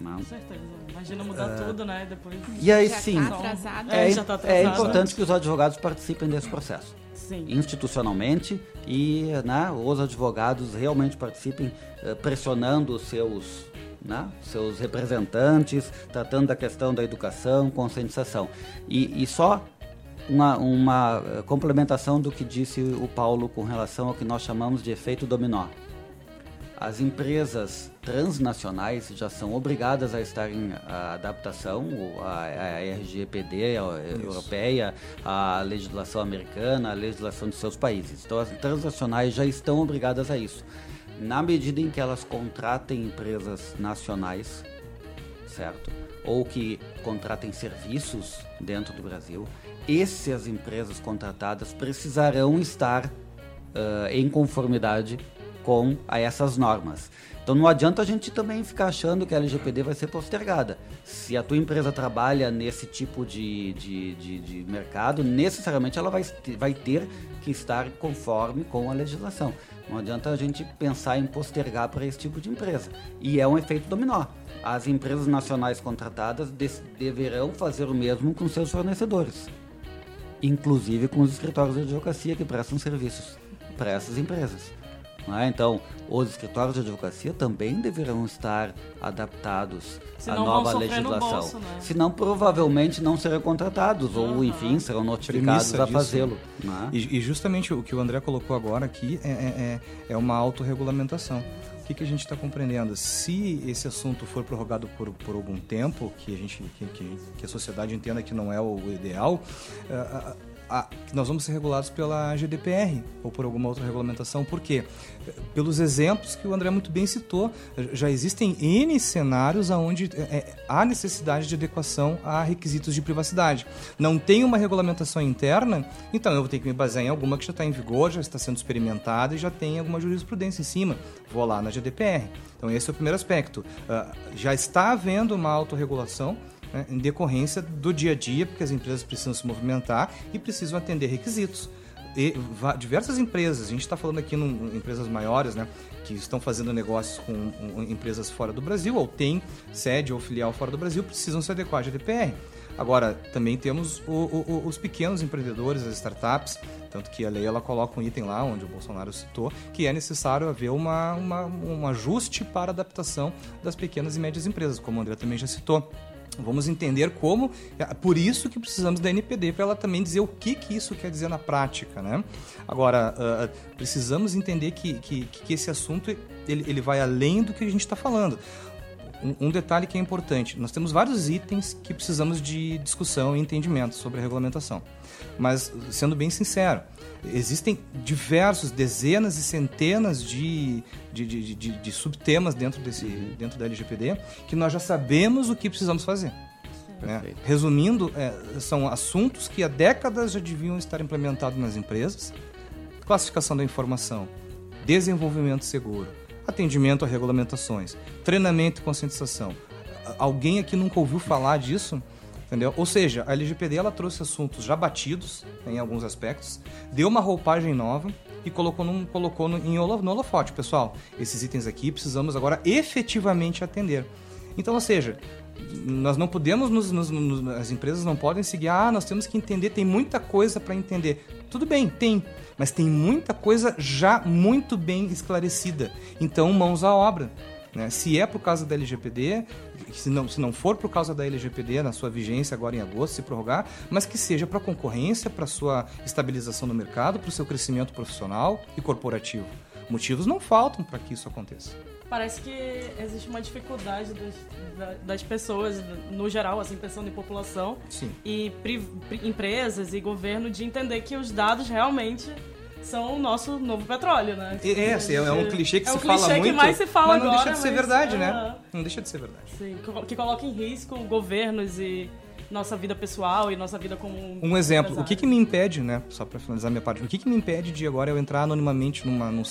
Não. Com certeza. Imagina mudar uh, tudo, né? Depois... E aí já sim. Tá atrasado. É, é, tá é importante que os advogados participem desse processo. Sim. Institucionalmente e né, os advogados realmente participem uh, pressionando os seus né? seus representantes, tratando da questão da educação, conscientização. E, e só uma, uma eh, complementação do que disse o Paulo com relação ao que nós chamamos de efeito dominó. As empresas transnacionais já são obrigadas a estar em a adaptação, a, a RGPD a europeia, a legislação americana, a legislação de seus países. Então as transnacionais já estão obrigadas a isso. Na medida em que elas contratem empresas nacionais, certo? Ou que contratem serviços dentro do Brasil, essas empresas contratadas precisarão estar uh, em conformidade com a essas normas. Então não adianta a gente também ficar achando que a LGPD vai ser postergada. Se a tua empresa trabalha nesse tipo de, de, de, de mercado, necessariamente ela vai, vai ter que estar conforme com a legislação. Não adianta a gente pensar em postergar para esse tipo de empresa. E é um efeito dominó. As empresas nacionais contratadas deverão fazer o mesmo com seus fornecedores inclusive com os escritórios de advocacia que prestam serviços para essas empresas. É? Então, os escritórios de advocacia também deverão estar adaptados Senão à nova legislação. Bolso, né? Senão, provavelmente não serão contratados, uhum. ou enfim, serão notificados a fazê-lo. Né? E, e, justamente o que o André colocou agora aqui é, é, é, é uma autorregulamentação. O que, que a gente está compreendendo? Se esse assunto for prorrogado por, por algum tempo, que a gente que, que, que a sociedade entenda que não é o ideal, uh, a, nós vamos ser regulados pela GDPR ou por alguma outra regulamentação. Por quê? Pelos exemplos que o André muito bem citou, já existem N cenários onde é, é, há necessidade de adequação a requisitos de privacidade. Não tem uma regulamentação interna, então eu vou ter que me basear em alguma que já está em vigor, já está sendo experimentada e já tem alguma jurisprudência em cima. Vou lá na GDPR. Então esse é o primeiro aspecto. Uh, já está havendo uma autorregulação, né, em decorrência do dia a dia, porque as empresas precisam se movimentar e precisam atender requisitos. E diversas empresas, a gente está falando aqui em empresas maiores, né, que estão fazendo negócios com empresas fora do Brasil, ou têm sede ou filial fora do Brasil, precisam se adequar à GDPR. Agora, também temos o, o, os pequenos empreendedores, as startups, tanto que a lei ela coloca um item lá, onde o Bolsonaro citou, que é necessário haver uma, uma, um ajuste para adaptação das pequenas e médias empresas, como o André também já citou. Vamos entender como, é por isso que precisamos da NPD, para ela também dizer o que, que isso quer dizer na prática. Né? Agora, uh, precisamos entender que, que, que esse assunto ele, ele vai além do que a gente está falando. Um, detalhe que é importante: nós temos vários itens que precisamos de discussão e entendimento sobre a regulamentação. Mas, sendo bem sincero, existem diversos, dezenas e centenas de, de, de, de, de subtemas dentro, desse, dentro da LGPD que nós já sabemos o que precisamos fazer. Né? Resumindo, é, são assuntos que há décadas já deviam estar implementados nas empresas: classificação da informação, desenvolvimento seguro, atendimento a regulamentações, treinamento e conscientização. Alguém aqui nunca ouviu falar disso? Entendeu? Ou seja, a LGPD ela trouxe assuntos já batidos né, em alguns aspectos, deu uma roupagem nova e colocou, num, colocou no, em holo, no holofote. Pessoal, esses itens aqui precisamos agora efetivamente atender. Então, ou seja, nós não podemos, nos, nos, nos, as empresas não podem seguir, ah, nós temos que entender, tem muita coisa para entender. Tudo bem, tem, mas tem muita coisa já muito bem esclarecida. Então, mãos à obra. Né? Se é por causa da LGPD, se não, se não for por causa da LGPD na sua vigência agora em agosto, se prorrogar, mas que seja para concorrência, para sua estabilização no mercado, para o seu crescimento profissional e corporativo. Motivos não faltam para que isso aconteça. Parece que existe uma dificuldade das, das pessoas, no geral, assim, pensando em população Sim. e empresas e governo, de entender que os dados realmente são o nosso novo petróleo, né? É, assim, é um clichê que é se um fala clichê muito, que mais se fala mas não agora, deixa de ser mas, verdade, uh, né? Não deixa de ser verdade. Sim, que coloca em risco governos e nossa vida pessoal e nossa vida como um exemplo. Empresário. O que, que me impede, né? Só para finalizar minha parte, o que, que me impede de agora eu entrar anonimamente numa, num,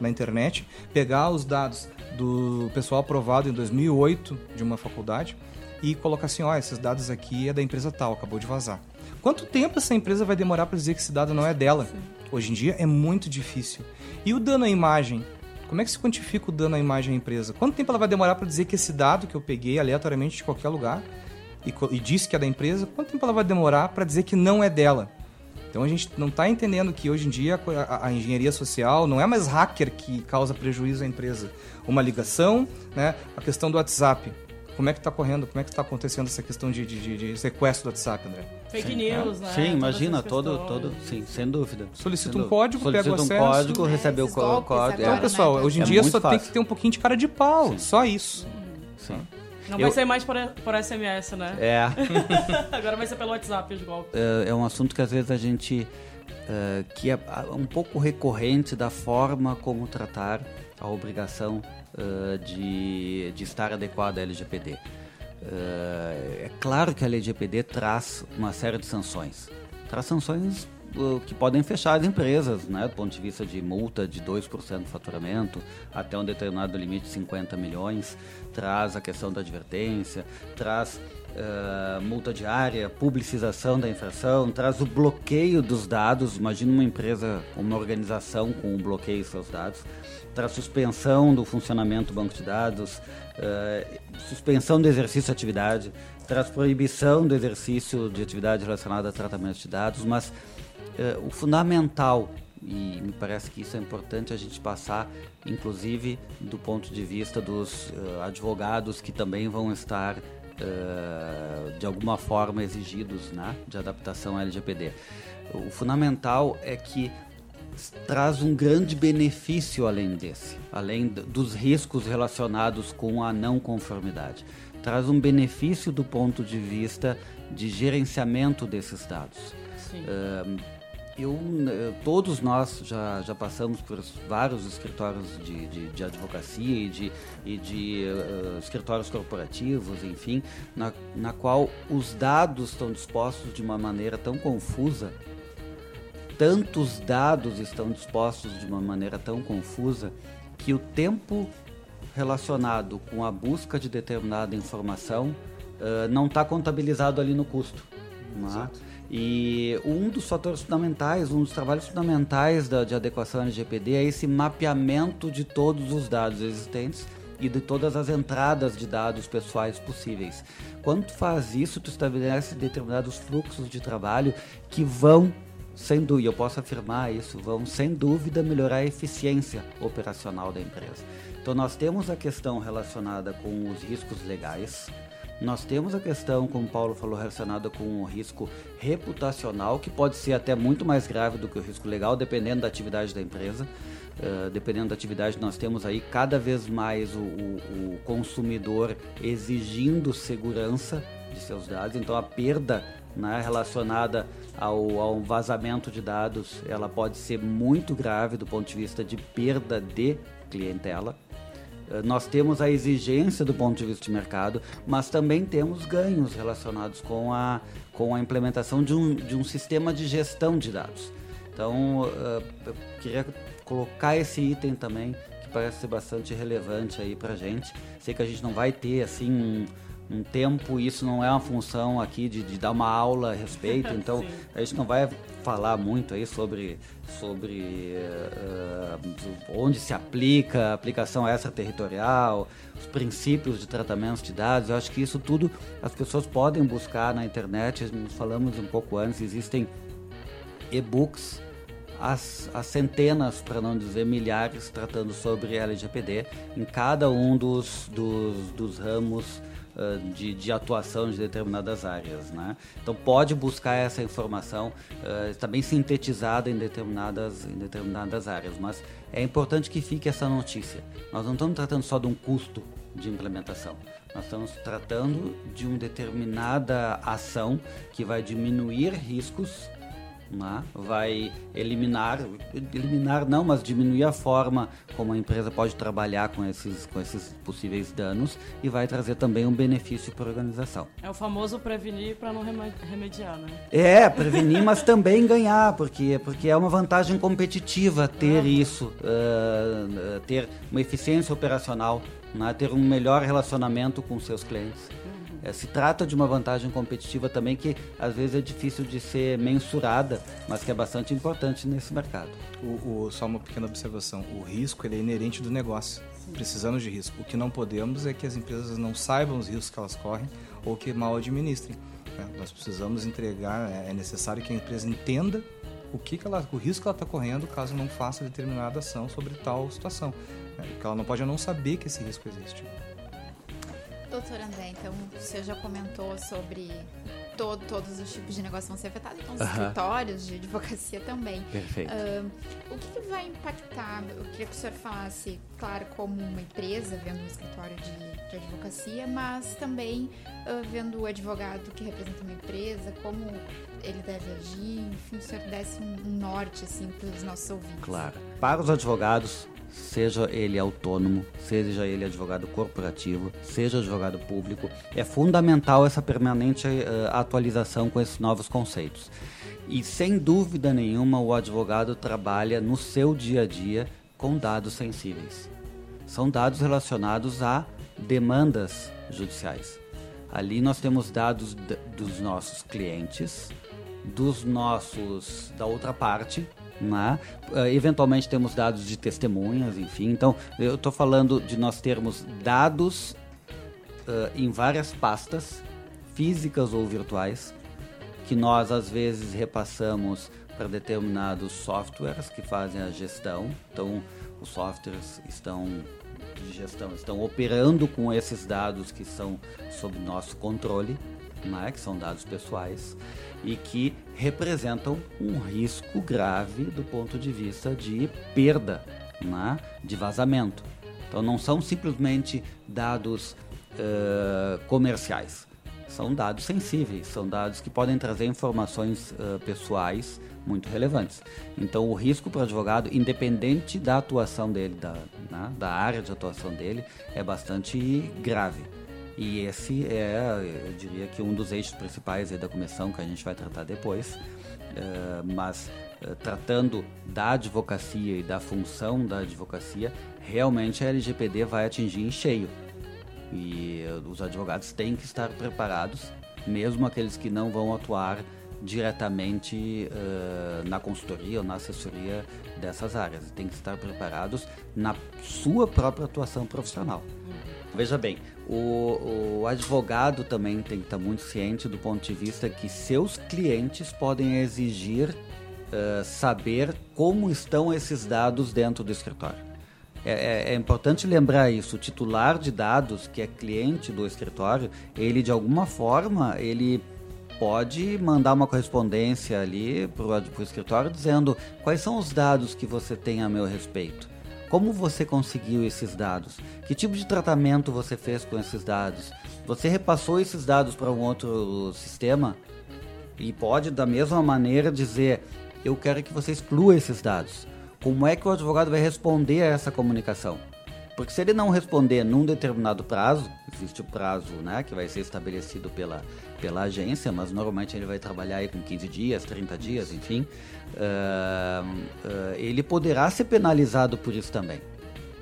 na internet, pegar os dados do pessoal aprovado em 2008 de uma faculdade e colocar assim, ó, oh, esses dados aqui é da empresa tal, acabou de vazar. Quanto tempo essa empresa vai demorar para dizer que esse dado não é dela? Sim. Hoje em dia é muito difícil. E o dano à imagem? Como é que se quantifica o dano à imagem à empresa? Quanto tempo ela vai demorar para dizer que esse dado que eu peguei aleatoriamente de qualquer lugar e, e disse que é da empresa, quanto tempo ela vai demorar para dizer que não é dela? Então a gente não está entendendo que hoje em dia a, a, engenharia social não é mais hacker que causa prejuízo à empresa. Uma ligação, né? a questão do WhatsApp. Como é que está correndo, como é que está acontecendo essa questão de, de, de, sequestro do WhatsApp, André? Fake sim, news, né? Sim, imagina, todo, todo, sim, sem dúvida. Solicita um código, pega o acesso. um código, recebe o código. Então, pessoal, hoje em é dia só fácil. tem que ter um pouquinho de cara de pau, sim. só isso. Sim. Não eu... vai ser mais por, por SMS, né? É. Agora vai ser pelo WhatsApp os golpes. É, é um assunto que às vezes a gente. Uh, que é um pouco recorrente da forma como tratar a obrigação uh, de, de estar adequada à LGPD. Uh, é claro que a LGPD traz uma série de sanções. Traz sanções que podem fechar as empresas, né, do ponto de vista de multa de 2% do faturamento até um determinado limite de 50 milhões, traz a questão da advertência, traz uh, multa diária, publicização da infração, traz o bloqueio dos dados. Imagina uma empresa, uma organização com um bloqueio dos seus dados, traz suspensão do funcionamento do banco de dados, uh, suspensão do exercício de atividade, traz proibição do exercício de atividade relacionada a tratamento de dados, mas uh, o fundamental, e me parece que isso é importante a gente passar, inclusive do ponto de vista dos uh, advogados que também vão estar uh, de alguma forma exigidos né, de adaptação à LGPD. O fundamental é que traz um grande benefício além desse, além dos riscos relacionados com a não conformidade. Traz um benefício do ponto de vista de gerenciamento desses dados. Uh, eu, todos nós já, já passamos por vários escritórios de, de, de advocacia e de, e de uh, escritórios corporativos, enfim, na, na qual os dados estão dispostos de uma maneira tão confusa, tantos dados estão dispostos de uma maneira tão confusa, que o tempo relacionado com a busca de determinada informação uh, não está contabilizado ali no custo. É? Exato. E um dos fatores fundamentais, um dos trabalhos fundamentais da, de adequação LGPD é esse mapeamento de todos os dados existentes e de todas as entradas de dados pessoais possíveis. Quando tu faz isso, tu estabelece determinados fluxos de trabalho que vão, sem dúvida, eu posso afirmar isso, vão sem dúvida melhorar a eficiência operacional da empresa. Então nós temos a questão relacionada com os riscos legais, nós temos a questão, como o Paulo falou, relacionada com o risco reputacional, que pode ser até muito mais grave do que o risco legal, dependendo da atividade da empresa. Uh, dependendo da atividade, nós temos aí cada vez mais o, o, o consumidor exigindo segurança de seus dados. Então, a perda né, relacionada ao, ao vazamento de dados, ela pode ser muito grave do ponto de vista de perda de clientela. Eh, nós temos a exigência do ponto de vista de mercado, mas também temos ganhos relacionados com a, com a implementação de um, de um sistema de gestão de dados. Então, uh, eu queria colocar esse item também, que parece ser bastante relevante aí para gente. Sei que a gente não vai ter, assim, um, um tempo, isso não é uma função aqui de, de dar uma aula a respeito, então a gente não vai falar muito aí sobre, sobre uh, onde se aplica a aplicação extraterritorial, os princípios de tratamento de dados. Eu acho que isso tudo as pessoas podem buscar na internet. Nós falamos um pouco antes, existem e-books as, as, centenas, para não dizer milhares, tratando sobre LGPD em cada um dos, dos, dos ramos de, de, atuação de determinadas áreas. Né? Então pode buscar essa informação, está bem sintetizada em determinadas, em determinadas áreas, mas é importante que fique essa notícia. Nós não estamos tratando só de um custo de implementação. Nós estamos tratando de uma determinada ação que vai diminuir riscos né? vai eliminar, eliminar não, mas diminuir a forma como a empresa pode trabalhar com esses, com esses possíveis danos e vai trazer também um benefício para a organização. É o famoso prevenir para não remediar, né? É, prevenir, mas também ganhar, porque, porque é uma vantagem competitiva ter ah. isso, uh, ter uma eficiência operacional, né? ter um melhor relacionamento com seus clientes. É, se trata de uma vantagem competitiva também que às vezes é difícil de ser mensurada, mas que é bastante importante nesse mercado. O, o, só uma pequena observação: o risco ele é inerente do negócio. Sim. Precisamos de risco. O que não podemos é que as empresas não saibam os riscos que elas correm ou que mal administrem. Né? Nós precisamos entregar, é, é necessário que a empresa entenda o que, que ela, o risco que ela está correndo caso não faça determinada ação sobre tal situação. Né? Porque ela não pode não saber que esse risco existe. Doutor André, então o senhor já comentou sobre todo, todos os tipos de negócio vão ser afetados, então os uh -huh. escritórios de advocacia também. Perfeito. Uh, o que, que, vai impactar? Eu queria que o senhor falasse, claro, como uma empresa vendo um escritório de, de advocacia, mas também uh, vendo o advogado que representa uma empresa, como ele deve agir, enfim, o senhor desse um, um norte assim para os nossos ouvintes. Claro. Para os advogados, seja ele autônomo, seja ele advogado corporativo, seja advogado público, é fundamental essa permanente uh, atualização com esses novos conceitos. E sem dúvida nenhuma, o advogado trabalha no seu dia a dia com dados sensíveis. São dados relacionados a demandas judiciais. Ali nós temos dados dos nossos clientes, dos nossos da outra parte, né? Uh, eventualmente temos dados de testemunhas, enfim. Então, eu estou falando de nós termos dados uh, em várias pastas, físicas ou virtuais, que nós às vezes repassamos para determinados softwares que fazem a gestão. Então, os softwares estão de gestão estão operando com esses dados que são sob nosso controle, né? que são dados pessoais e que representam um risco grave do ponto de vista de perda, né, de vazamento. Então não são simplesmente dados uh, comerciais, são dados sensíveis, são dados que podem trazer informações uh, pessoais muito relevantes. Então o risco para o advogado, independente da atuação dele, da, né, da área de atuação dele, é bastante grave. E esse é, eu diria que um dos eixos principais da comissão que a gente vai tratar depois. Uh, mas uh, tratando da advocacia e da função da advocacia, realmente a LGPD vai atingir em cheio. E uh, os advogados têm que estar preparados, mesmo aqueles que não vão atuar diretamente na consultoria ou na assessoria dessas áreas. Têm que estar preparados na sua própria atuação profissional. Veja bem, o, o, advogado também tem que estar muito ciente do ponto de vista que seus clientes podem exigir uh, saber como estão esses dados dentro do escritório. É, é, é, importante lembrar isso. O titular de dados, que é cliente do escritório, ele de alguma forma ele pode mandar uma correspondência ali para o escritório dizendo quais são os dados que você tem a meu respeito. Como você conseguiu esses dados? Que tipo de tratamento você fez com esses dados? Você repassou esses dados para um outro sistema? E pode, da mesma maneira, dizer: Eu quero que você exclua esses dados. Como é que o advogado vai responder a essa comunicação? Porque se ele não responder num determinado prazo, existe o prazo né, que vai ser estabelecido pela, pela agência, mas normalmente ele vai trabalhar aí com 15 dias, 30 dias, enfim, uh, uh, ele poderá ser penalizado por isso também.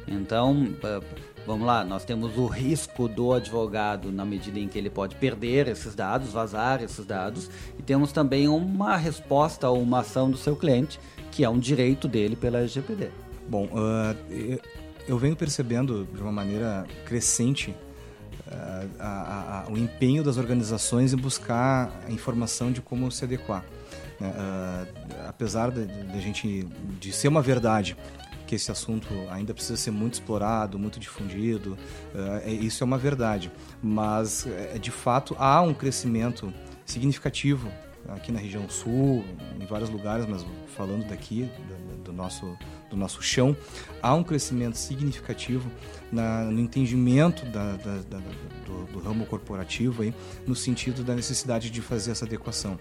Então, uh, Vamos lá, nós temos o risco do advogado na medida em que ele pode perder esses dados, vazar esses dados, e temos também uma resposta ou uma ação do seu cliente, que é um direito dele pela LGPD. Bom, uh, eu venho percebendo de uma maneira crescente uh, a, a, o empenho das organizações em buscar a informação de como se adequar. Uh, apesar de, gente de ser uma verdade que esse assunto ainda precisa ser muito explorado, muito difundido. Uh, isso é uma verdade. Mas, eh, de fato, há um crescimento significativo aqui na região sul, em vários lugares, mas falando daqui, do, do nosso, do nosso chão, há um crescimento significativo na, no entendimento da, da, da, do, do, ramo corporativo, aí, no sentido da necessidade de fazer essa adequação.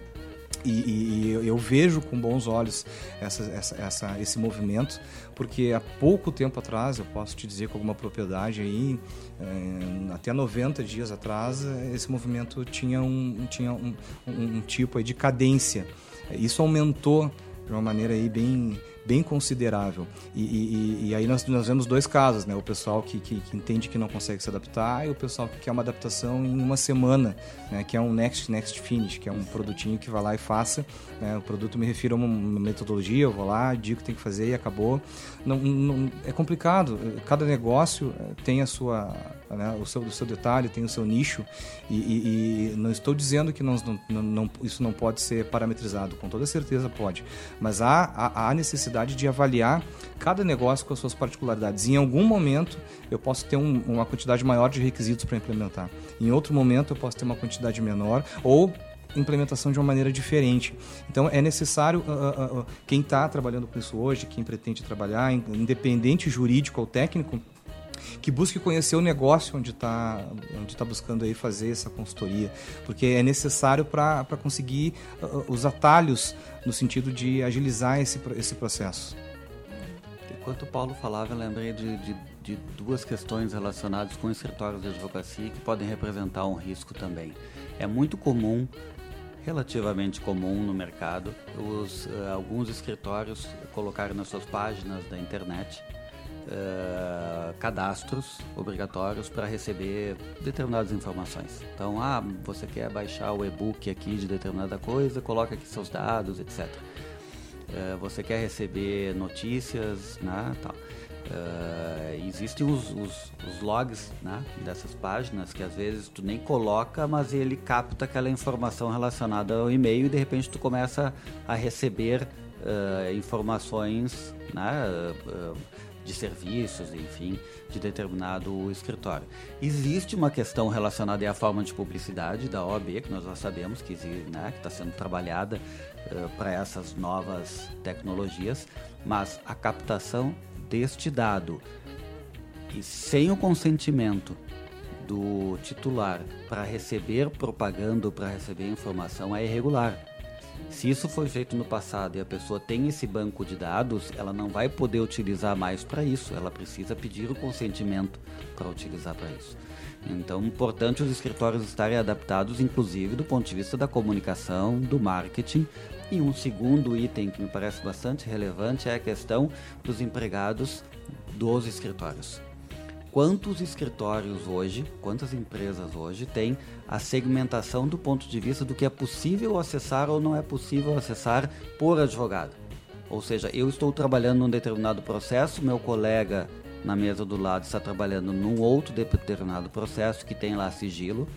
E, e, eu vejo com bons olhos essa, essa, essa, esse movimento, porque há pouco tempo atrás, eu posso te dizer com alguma propriedade aí, é, até 90 dias atrás, esse movimento tinha um, tinha um, um, um tipo de cadência. Isso aumentou de uma maneira aí bem bem considerável. E, e, e aí nós, nós vemos dois casos, né? O pessoal que, que, que, entende que não consegue se adaptar e o pessoal que quer uma adaptação em uma semana, né? Que é um next, next finish, que é um produtinho que vai lá e faça. Né? O produto me refiro a uma metodologia, eu vou lá, digo o que tem que fazer e acabou. Não, não, é complicado. Cada negócio eh, tem a sua, né? o, seu, o seu detalhe, tem o seu nicho e, e não estou dizendo que não, não, isso não pode ser parametrizado, com toda certeza pode. Mas há, necessidade necessidade de avaliar cada negócio com as suas particularidades. Em algum momento eu posso ter um, uma quantidade maior de requisitos para implementar. Em outro momento eu posso ter uma quantidade menor ou implementação de uma maneira diferente. Então é necessário uh, uh, quem está trabalhando com isso hoje, quem pretende trabalhar, independente jurídico ou técnico, que busque conhecer o negócio onde está onde tá buscando aí fazer essa consultoria, porque é necessário para conseguir uh, os atalhos no sentido de agilizar esse, esse processo. Enquanto o Paulo falava, eu lembrei de, de, de duas questões relacionadas com escritórios de advocacia que podem representar um risco também. É muito comum relativamente comum no mercado os, uh, alguns escritórios colocarem nas suas páginas da internet uh, cadastros obrigatórios para receber determinadas informações. Então, ah, você quer baixar o e-book aqui de determinada coisa, coloca aqui seus dados, etc. Uh, eh, você quer receber notícias, né, tal. Uh, existem os, os, os, logs né, dessas páginas que às vezes tu nem coloca, mas ele capta aquela informação relacionada ao e-mail e de repente tu começa a receber uh, informações né, uh, de serviços, enfim, de determinado escritório. Existe uma questão relacionada à forma de publicidade da OAB, que nós já sabemos que né, está sendo trabalhada para essas novas tecnologias, mas a captação deste dado e sem o consentimento do titular para receber propaganda ou para receber informação é irregular. Se isso foi feito no passado e a pessoa tem esse banco de dados, ela não vai poder utilizar mais para isso. Ela precisa pedir o consentimento para utilizar para isso. Então, importante os escritórios estarem adaptados, inclusive do ponto de vista da comunicação, do marketing. E um segundo item que me parece bastante relevante é a questão dos empregados dos escritórios quantos escritórios hoje, quantas empresas hoje têm a segmentação do ponto de vista do que é possível acessar ou não é possível acessar por advogado. Ou seja, eu estou trabalhando num determinado processo, meu colega na mesa do lado está trabalhando num outro determinado processo que tem lá sigilo,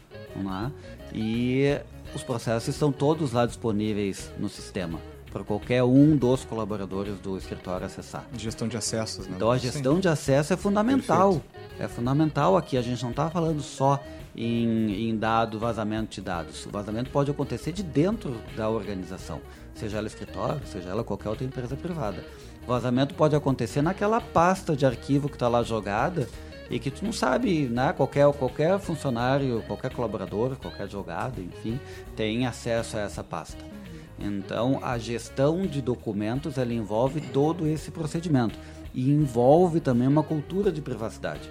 lá, e os processos estão todos lá disponíveis no sistema para qualquer um dos colaboradores do escritório acessar. Gestão de acessos, né? Então a gestão Sim. de acesso é fundamental. Perfeito. É fundamental aqui. A gente não está falando só em, em dado, vazamento de dados. O vazamento pode acontecer de dentro da organização, seja ela escritório, seja ela qualquer outra empresa privada. O vazamento pode acontecer naquela pasta de arquivo que está lá jogada e que tu não sabe, né? Qualquer, qualquer funcionário, qualquer colaborador, qualquer jogado, enfim, tem acesso a essa pasta. Então, a gestão de documentos ela envolve todo esse procedimento e envolve também uma cultura de privacidade.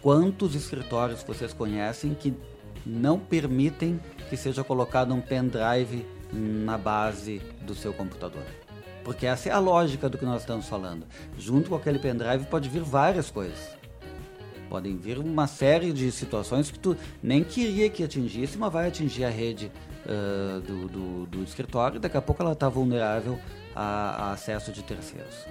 Quantos escritórios vocês conhecem que não permitem que seja colocado um pendrive na base do seu computador? Porque essa é a lógica do que nós estamos falando. Junto com aquele pendrive pode vir várias coisas. Podem vir uma série de situações que tu nem queria que atingisse, mas vai atingir a rede uh, do, do, do, escritório daqui a pouco ela está vulnerável a, a, acesso de terceiros.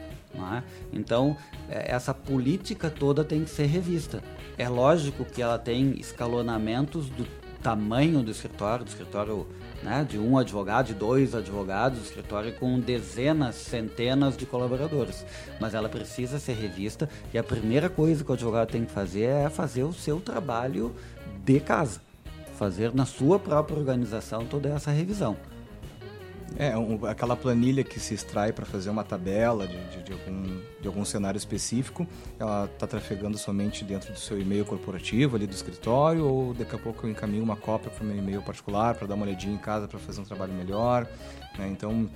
É? Então, é, essa política toda tem que ser revista. É lógico que ela tem escalonamentos do tamanho do escritório, do escritório né, de um advogado, de dois advogados, escritório com dezenas, centenas de colaboradores. Mas ela precisa ser revista e a primeira coisa que o advogado tem que fazer é fazer o seu trabalho de casa, fazer na sua própria organização toda essa revisão. É, um, aquela planilha que se extrai para fazer uma tabela de, de, de, algum, de algum cenário específico, ela está trafegando somente dentro do seu e-mail corporativo ali do escritório ou daqui a pouco eu encaminho uma cópia para o meu e-mail particular para dar uma olhadinha em casa para fazer um trabalho melhor. Né? Então,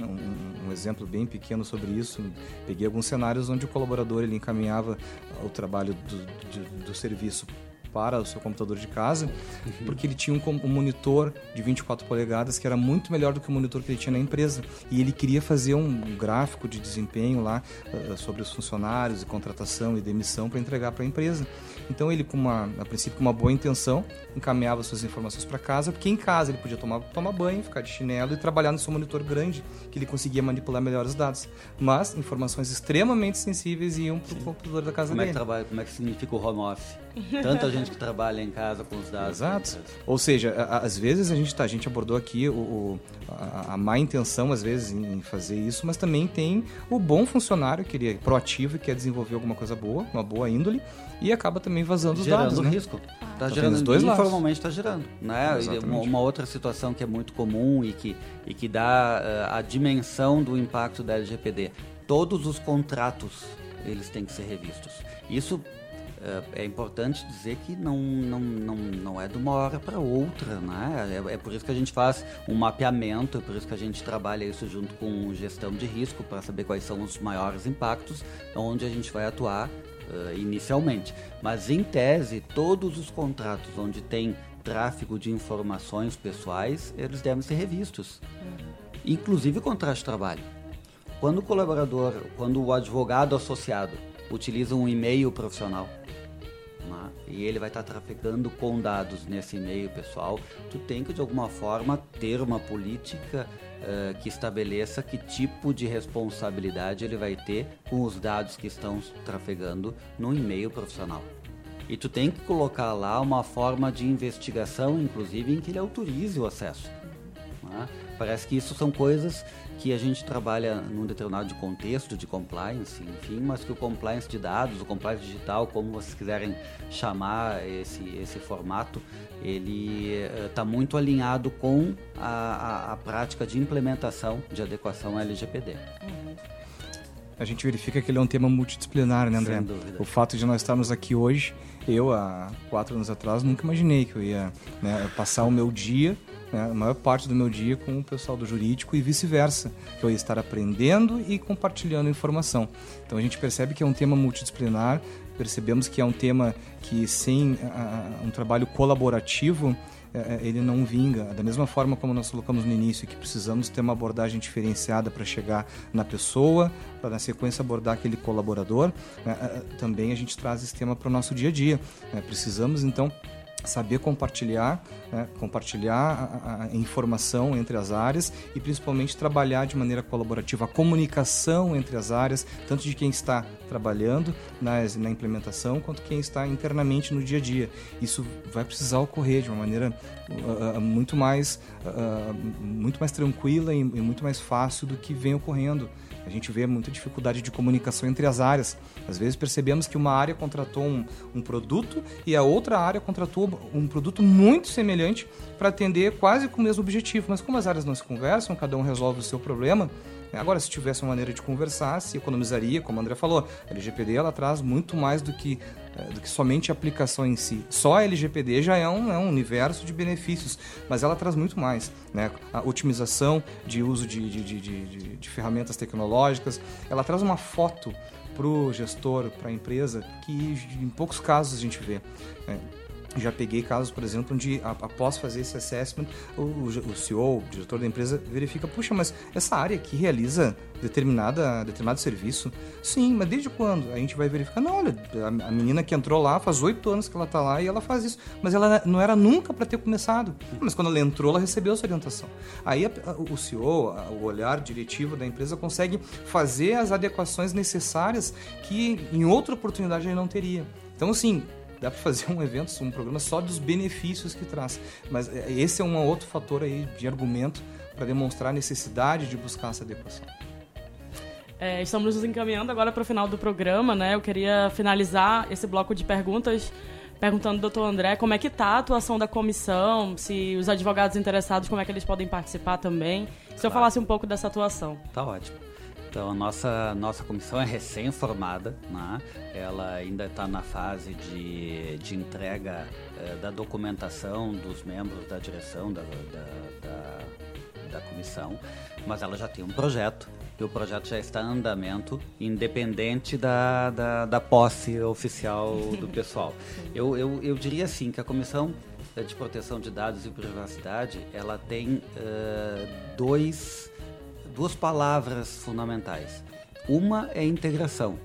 um, um, exemplo bem pequeno sobre isso. Peguei alguns cenários onde o colaborador ele encaminhava o trabalho do, do, do serviço para o seu computador de casa, uhum. porque ele tinha um, um, monitor de 24 polegadas que era muito melhor do que o monitor que ele tinha na empresa. E ele queria fazer um, um gráfico de desempenho lá uh, sobre os funcionários e contratação e demissão para entregar para a empresa. Então ele, com uma, a princípio, com uma boa intenção, encaminhava suas informações para casa, porque em casa ele podia tomar, tomar banho, ficar de chinelo e trabalhar no seu monitor grande, que ele conseguia manipular melhor os dados. Mas informações extremamente sensíveis iam para o computador da casa como dele. É que trabalha, como é que significa o home office? Tanta gente que trabalha em casa com os dados. Exato. Ou seja, às vezes a gente, tá, a gente abordou aqui o, o a, a, má intenção, às vezes, em fazer isso, mas também tem o bom funcionário que ele é proativo e quer desenvolver alguma coisa boa, uma boa índole, e acaba também vazando os gerando dados. Gerando né? risco. Está tá gerando, dois informalmente está gerando. Né? Uma, uma, outra situação que é muito comum e que, e que dá uh, a dimensão do impacto da LGPD. Todos os contratos eles têm que ser revistos. Isso uh, é importante dizer que não, não, não, não é de uma hora para outra, né? É, é, por isso que a gente faz um mapeamento, é por isso que a gente trabalha isso junto com gestão de risco para saber quais são os maiores impactos, onde a gente vai atuar uh, inicialmente. Mas, em tese, todos os contratos onde tem tráfego de informações pessoais, eles devem ser revistos. Uhum. Inclusive o contrato de trabalho. Quando o colaborador, quando o advogado associado utiliza um e-mail profissional, né, e ele vai estar trafegando com dados nesse e-mail pessoal, tu tem que de alguma forma ter uma política uh, que estabeleça que tipo de responsabilidade ele vai ter com os dados que estão trafegando no e-mail profissional. E tu tem que colocar lá uma forma de investigação, inclusive, em que ele autorize o acesso. Né? Parece que isso são coisas que a gente trabalha num determinado contexto de compliance, enfim, mas que o compliance de dados, o compliance digital, como vocês quiserem chamar esse, esse formato, ele está eh, muito alinhado com a, a, a, prática de implementação de adequação LGPD. Uhum. A gente verifica que ele é um tema multidisciplinar, né, André? Sem dúvida. O fato de nós estarmos aqui hoje, eu, há quatro anos atrás, nunca imaginei que eu ia né, passar o meu dia né, a maior parte do meu dia com o pessoal do jurídico e vice-versa, que eu ia estar aprendendo e compartilhando informação. Então a gente percebe que é um tema multidisciplinar, percebemos que é um tema que sem uh, um trabalho colaborativo uh, ele não vinga. Da mesma forma como nós colocamos no início que precisamos ter uma abordagem diferenciada para chegar na pessoa, para na sequência abordar aquele colaborador, uh, também a gente traz esse tema para o nosso dia a dia. Né. Precisamos então saber compartilhar, né, compartilhar a, a, informação entre as áreas e principalmente trabalhar de maneira colaborativa a comunicação entre as áreas, tanto de quem está trabalhando nas, na implementação quanto quem está internamente no dia a dia. Isso vai precisar ocorrer de uma maneira uh, muito mais uh, muito mais tranquila e, e muito mais fácil do que vem ocorrendo. A gente vê muita dificuldade de comunicação entre as áreas. Às vezes percebemos que uma área contratou um, um produto e a outra área contratou um produto muito semelhante para atender quase com o mesmo objetivo. Mas como as áreas não se conversam, cada um resolve o seu problema, Agora, se tivesse uma maneira de conversar, se economizaria, como o André falou, a LGPD ela traz muito mais do que, eh, do que somente a aplicação em si. Só a LGPD já é um, é um universo de benefícios, mas ela traz muito mais. Né? A otimização de uso de, de, de, de, ferramentas tecnológicas, ela traz uma foto para o gestor, para a empresa, que em poucos casos a gente vê. Né? Já peguei casos, por exemplo, onde após fazer esse assessment, o, o CEO, o diretor da empresa, verifica, puxa, mas essa área aqui realiza determinada, determinado serviço? Sim, mas desde quando? A gente vai verificar, não, olha, a, menina que entrou lá faz oito anos que ela está lá e ela faz isso, mas ela não era nunca para ter começado. Mas quando ela entrou, ela recebeu essa orientação. Aí a, o CEO, o olhar diretivo da empresa consegue fazer as adequações necessárias que em outra oportunidade ele não teria. Então, assim, dá para fazer um evento, um programa só dos benefícios que traz. Mas é, esse é um outro fator aí de argumento para demonstrar a necessidade de buscar essa adequação. É, estamos nos encaminhando agora para o final do programa, né? Eu queria finalizar esse bloco de perguntas perguntando ao doutor André como é que está a atuação da comissão, se os advogados interessados, como é que eles podem participar também. Se claro. eu falasse um pouco dessa atuação. Tá ótimo. Então, a nossa, nossa comissão é recém-formada, né? ela ainda está na fase de, de entrega eh, da documentação dos membros da direção da, da, da, da comissão, mas ela já tem um projeto e o projeto já está em andamento, independente da, da, da posse oficial do pessoal. Eu, eu, eu diria assim que a comissão de proteção de dados e privacidade ela tem uh, dois duas palavras fundamentais. Uma é integração,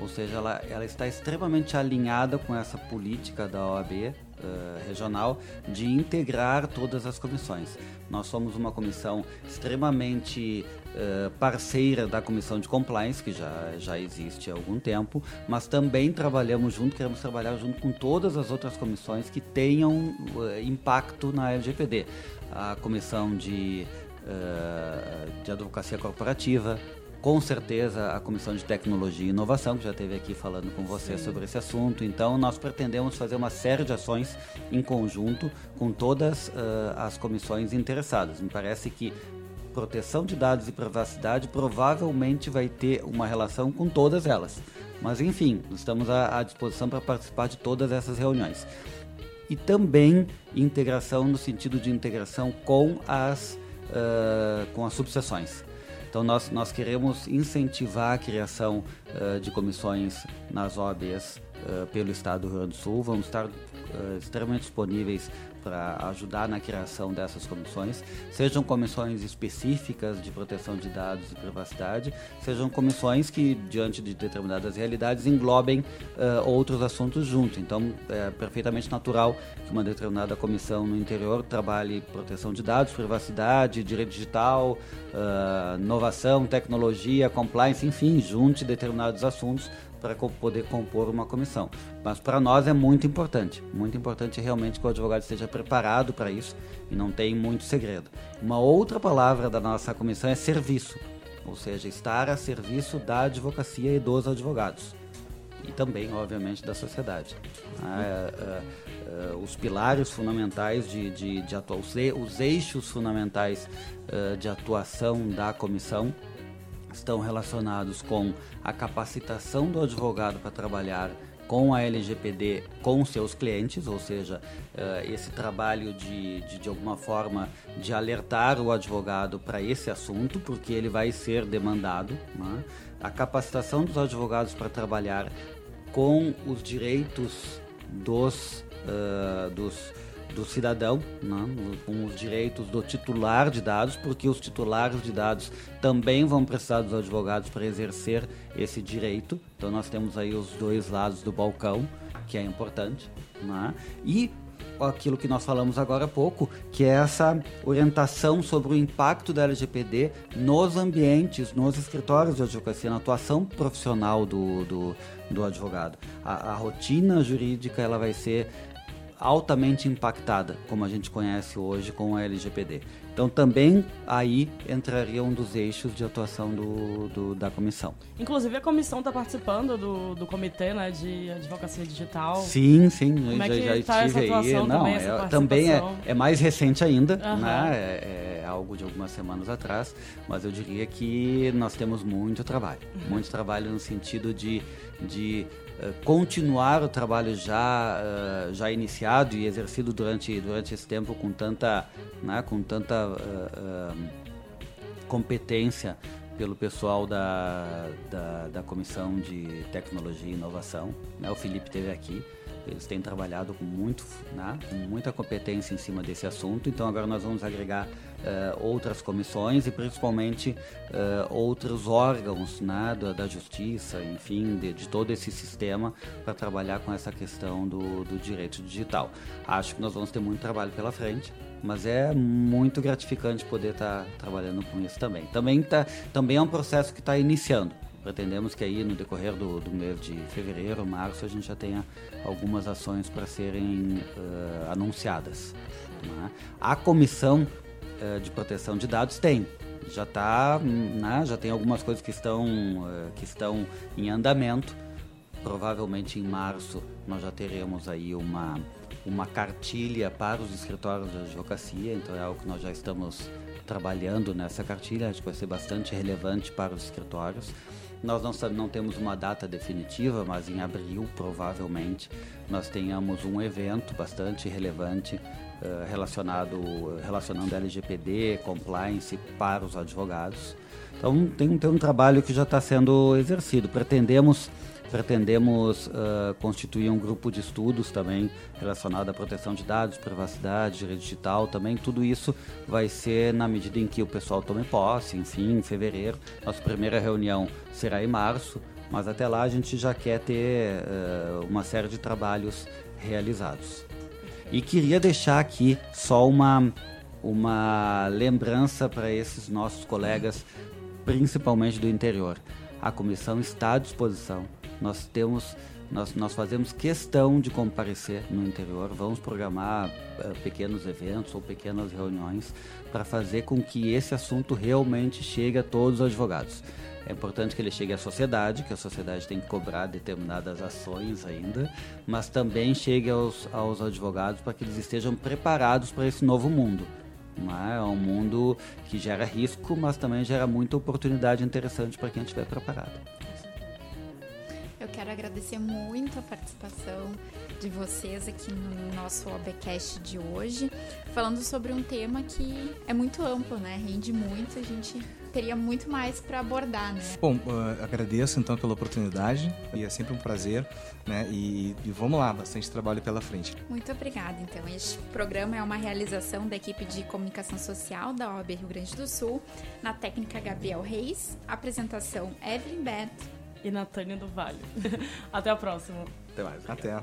ou seja, ela, ela está extremamente alinhada com essa política da OAB uh, eh, regional de integrar todas as comissões. Nós somos uma comissão extremamente uh, parceira da comissão de compliance, que já, já existe há algum tempo, mas também trabalhamos junto, queremos trabalhar junto com todas as outras comissões que tenham uh, impacto na LGPD. A comissão de eh, de advocacia corporativa, com certeza a Comissão de Tecnologia e Inovação, que já esteve aqui falando com você Sim. sobre esse assunto. Então, nós pretendemos fazer uma série de ações em conjunto com todas uh, as comissões interessadas. Me parece que proteção de dados e privacidade provavelmente vai ter uma relação com todas elas. Mas, enfim, estamos à, à disposição para participar de todas essas reuniões. E também integração no sentido de integração com as uh, com as subseções. Então nós, nós queremos incentivar a criação uh, de comissões nas OABs uh, pelo Estado do Rio Grande do Sul. Vamos estar extremamente disponíveis para ajudar na criação dessas comissões, sejam comissões específicas de proteção de dados e privacidade, sejam comissões que, diante de determinadas realidades, englobem uh, outros assuntos junto. Então, é perfeitamente natural que uma determinada comissão no interior trabalhe proteção de dados, privacidade, direito digital, uh, inovação, tecnologia, compliance, enfim, junte determinados assuntos para poder compor uma comissão. Mas para nós é muito importante, muito importante realmente que o advogado esteja preparado para isso e não tem muito segredo. Uma outra palavra da nossa comissão é serviço, ou seja, estar a serviço da advocacia e dos advogados e também, obviamente, da sociedade. Ah, é, é, os pilares fundamentais de, de, de atuação, os eixos fundamentais de atuação da comissão estão relacionados com a capacitação do advogado para trabalhar com a LGPD com seus clientes, ou seja, uh, esse trabalho de, de, de, alguma forma, de alertar o advogado para esse assunto, porque ele vai ser demandado. Né? A capacitação dos advogados para trabalhar com os direitos dos, uh, dos do cidadão, né, com os direitos do titular de dados, porque os titulares de dados também vão precisar dos advogados para exercer esse direito. Então nós temos aí os dois lados do balcão, que é importante. Né? E aquilo que nós falamos agora há pouco, que é essa orientação sobre o impacto da LGPD nos ambientes, nos escritórios de advocacia, na atuação profissional do, do, do advogado. A, a rotina jurídica ela vai ser altamente impactada, como a gente conhece hoje com a LGPD. Então também aí entraria um dos eixos de atuação do, do da comissão. Inclusive a comissão está participando do, do comitê né, de advocacia digital. Sim, sim, como é já, já tá estive aí. Não, também, é, também é, é, mais recente ainda, uhum. né? É, é, algo de algumas semanas atrás, mas eu diria que nós temos muito trabalho, uhum. muito trabalho no sentido de, de continuar o trabalho já, uh, já iniciado e exercido durante, durante esse tempo com tanta, né, com tanta uh, competência pelo pessoal da, da, da Comissão de Tecnologia e Inovação. Né? O Felipe esteve aqui. Eles têm trabalhado com, muito, né, com muita competência em cima desse assunto, então agora nós vamos agregar uh, outras comissões e principalmente uh, outros órgãos né, da, da justiça, enfim, de, de, todo esse sistema para trabalhar com essa questão do, do direito digital. Acho que nós vamos ter muito trabalho pela frente mas é muito gratificante poder estar tá trabalhando com isso também. Também, tá, também é um processo que está iniciando. Pretendemos que aí no decorrer do, do, mês de fevereiro, março, a gente já tenha algumas ações para serem uh, anunciadas. Né? A comissão de proteção de dados tem, já tá, né, já tem algumas coisas que estão, uh, que estão em andamento. Provavelmente em março nós já teremos aí uma, uma cartilha para os escritórios de advocacia, então é algo que nós já estamos trabalhando nessa cartilha, acho que vai ser bastante relevante para os escritórios. Nós não, não temos uma data definitiva, mas em abril, provavelmente, nós tenhamos um evento bastante relevante relacionado, relacionando LGPD, compliance para os advogados. Então, tem, tem um trabalho que já está sendo exercido. Pretendemos Pretendemos uh, constituir um grupo de estudos também relacionado à proteção de dados, privacidade, direito digital também. Tudo isso vai ser na medida em que o pessoal tome posse, enfim, em fevereiro. Nossa primeira reunião será em março, mas até lá a gente já quer ter uh, uma série de trabalhos realizados. E queria deixar aqui só uma, uma lembrança para esses nossos colegas, principalmente do interior. A comissão está à disposição nós temos nós, nós fazemos questão de comparecer no interior, vamos programar uh, pequenos eventos ou pequenas reuniões para fazer com que esse assunto realmente chegue a todos os advogados. É importante que ele chegue à sociedade, que a sociedade tem que cobrar determinadas ações ainda, mas também chegue aos, aos advogados para que eles estejam preparados para esse novo mundo. É? é um mundo que gera risco, mas também gera muita oportunidade interessante para quem estiver preparado. Eu quero agradecer muito a participação de vocês aqui no nosso OBcast de hoje, falando sobre um tema que é muito amplo, né? Rende muito, a gente teria muito mais para abordar, né? Bom, uh, agradeço então pela oportunidade e é sempre um prazer, né? E, e, vamos lá, bastante trabalho pela frente. Muito obrigada. Então, este programa é uma realização da equipe de comunicação social da OAB Rio Grande do Sul, na técnica Gabriel Reis, apresentação Evelyn Beto e Natânia do Vale. Até a próxima. Até mais. Até.